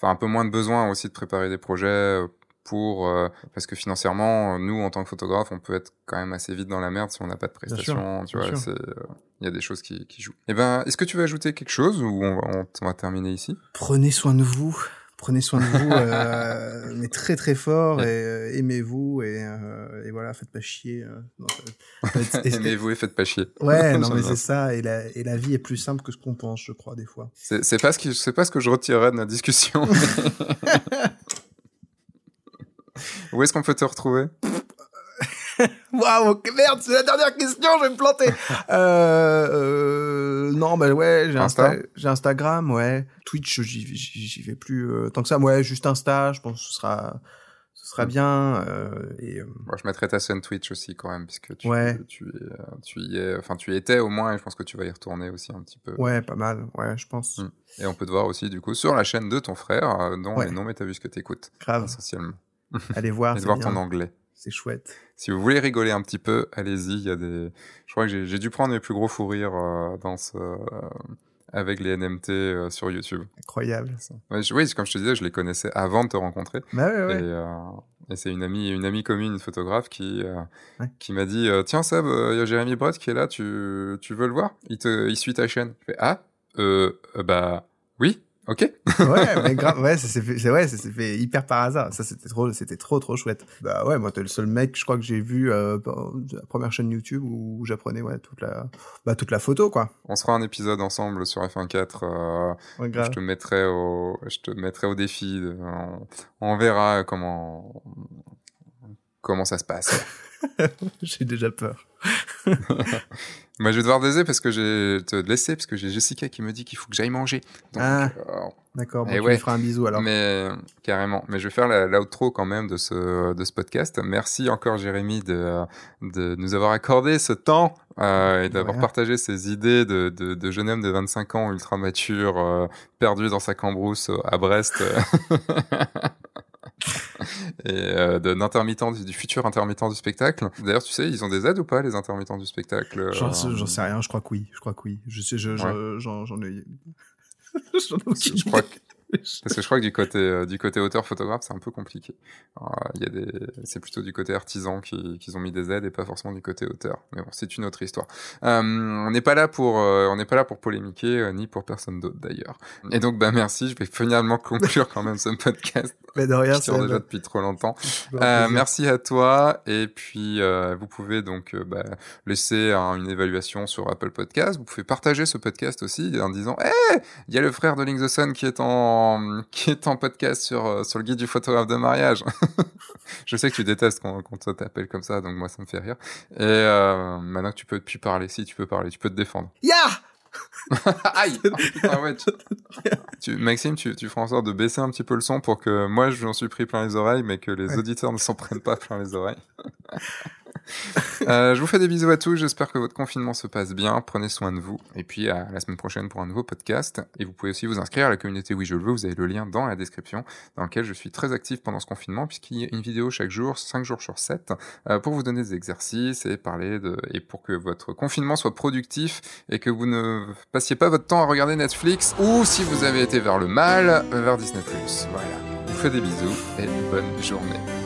enfin un peu moins de besoin aussi de préparer des projets euh, pour euh, parce que financièrement nous en tant que photographe on peut être quand même assez vite dans la merde si on n'a pas de prestations tu vois c'est euh, il y a des choses qui, qui jouent. Et eh ben est-ce que tu veux ajouter quelque chose ou on va, on va terminer ici? Prenez soin de vous prenez soin de vous, euh, mais très très fort, et euh, aimez-vous, et, euh, et, voilà, faites pas chier. Aimez-vous et faites pas chier. Ouais, non mais c'est ça, et la, et la vie est plus simple que ce qu'on pense, je crois, des fois. C'est pas, ce pas ce que je retirerais de la discussion. Où est-ce qu'on peut te retrouver? Waouh, merde, c'est la dernière question, je vais me planter. euh, euh, non, bah ouais, j'ai Insta j'ai Instagram, ouais. Twitch, j'y vais plus euh, tant que ça. Ouais, juste Insta, je pense que ce sera, ce sera bien. Euh, et. Moi, je mettrai ta chaîne Twitch aussi quand même, puisque tu, ouais. tu, tu y es, enfin, tu y étais au moins, et je pense que tu vas y retourner aussi un petit peu. Ouais, pas mal, ouais, je pense. Mm. Et on peut te voir aussi, du coup, sur la chaîne de ton frère, dont ouais. les noms vu ce que t'écoutes. Grave. Essentiellement. Allez voir. et voir bien. ton anglais c'est chouette. Si vous voulez rigoler un petit peu, allez-y. Il y a des. Je crois que j'ai dû prendre mes plus gros fous rires euh, dans ce. Euh, avec les NMT euh, sur YouTube. Incroyable. Ouais, je, oui, comme je te disais, je les connaissais avant de te rencontrer. Bah ouais, ouais. Et, et c'est une amie, une amie commune, une photographe, qui ouais. qui m'a dit tiens Seb, il y a Jérémy Brett qui est là, tu tu veux le voir? Il te, il suit ta chaîne. Je fais ah euh, bah oui. Ok. ouais, mais grave, ouais, ça s'est fait, ouais, ça s'est fait hyper par hasard. Ça, c'était trop, c'était trop, trop chouette. Bah ouais, moi, t'es le seul mec, je crois que j'ai vu euh, la première chaîne YouTube où j'apprenais ouais toute la, bah toute la photo quoi. On se fera un épisode ensemble sur F1.4. Euh, ouais, je te mettrai au, je te mettrai au défi. De, on, on verra comment comment ça se passe. j'ai déjà peur. Moi, je vais devoir déser parce que j'ai te laisser parce que j'ai Jessica qui me dit qu'il faut que j'aille manger. Donc, ah, euh, d'accord. Bon, tu ouais, feras un bisou alors. Mais carrément. Mais je vais faire l'outro quand même de ce de ce podcast. Merci encore Jérémy de de nous avoir accordé ce temps euh, et d'avoir ouais. partagé ces idées de, de, de jeune homme de 25 ans ultra mature euh, perdu dans sa cambrousse à Brest. et euh, d'intermittent du, du, futur intermittent du spectacle. D'ailleurs, tu sais, ils ont des aides ou pas les intermittents du spectacle euh... J'en sais rien, je crois que oui, je crois que oui. Je sais, je, ouais. j'en ai. ai je crois que parce que je crois que du côté euh, du côté auteur photographe c'est un peu compliqué. Il y a des c'est plutôt du côté artisan qui qu'ils ont mis des aides et pas forcément du côté auteur. Mais bon, c'est une autre histoire. Euh, on n'est pas là pour euh, on n'est pas là pour polémiquer euh, ni pour personne d'autre d'ailleurs. Et donc bah merci, je vais finalement conclure quand même ce podcast. Mais de rien, c'est déjà depuis trop longtemps. Euh, merci à toi et puis vous pouvez donc bah, laisser hein, une évaluation sur Apple Podcast. Vous pouvez partager ce podcast aussi en disant "Eh, hey, il y a le frère de Link the Sun qui est en qui est en podcast sur, euh, sur le guide du photographe de mariage. je sais que tu détestes quand ça t'appelle comme ça, donc moi ça me fait rire. Et euh, maintenant que tu peux plus parler, si tu peux parler, tu peux te défendre. Ya Aïe oh, putain, ouais, tu... tu... Maxime, tu, tu feras en sorte de baisser un petit peu le son pour que moi j'en suis pris plein les oreilles, mais que les ouais. auditeurs ne s'en prennent pas plein les oreilles. Euh, je vous fais des bisous à tous. J'espère que votre confinement se passe bien. Prenez soin de vous. Et puis à la semaine prochaine pour un nouveau podcast. Et vous pouvez aussi vous inscrire à la communauté Oui Je le veux. Vous avez le lien dans la description, dans lequel je suis très actif pendant ce confinement, puisqu'il y a une vidéo chaque jour, 5 jours sur 7, euh, pour vous donner des exercices et parler de et pour que votre confinement soit productif et que vous ne passiez pas votre temps à regarder Netflix ou si vous avez été vers le mal, vers Disney+. Voilà. Je vous fais des bisous et bonne journée.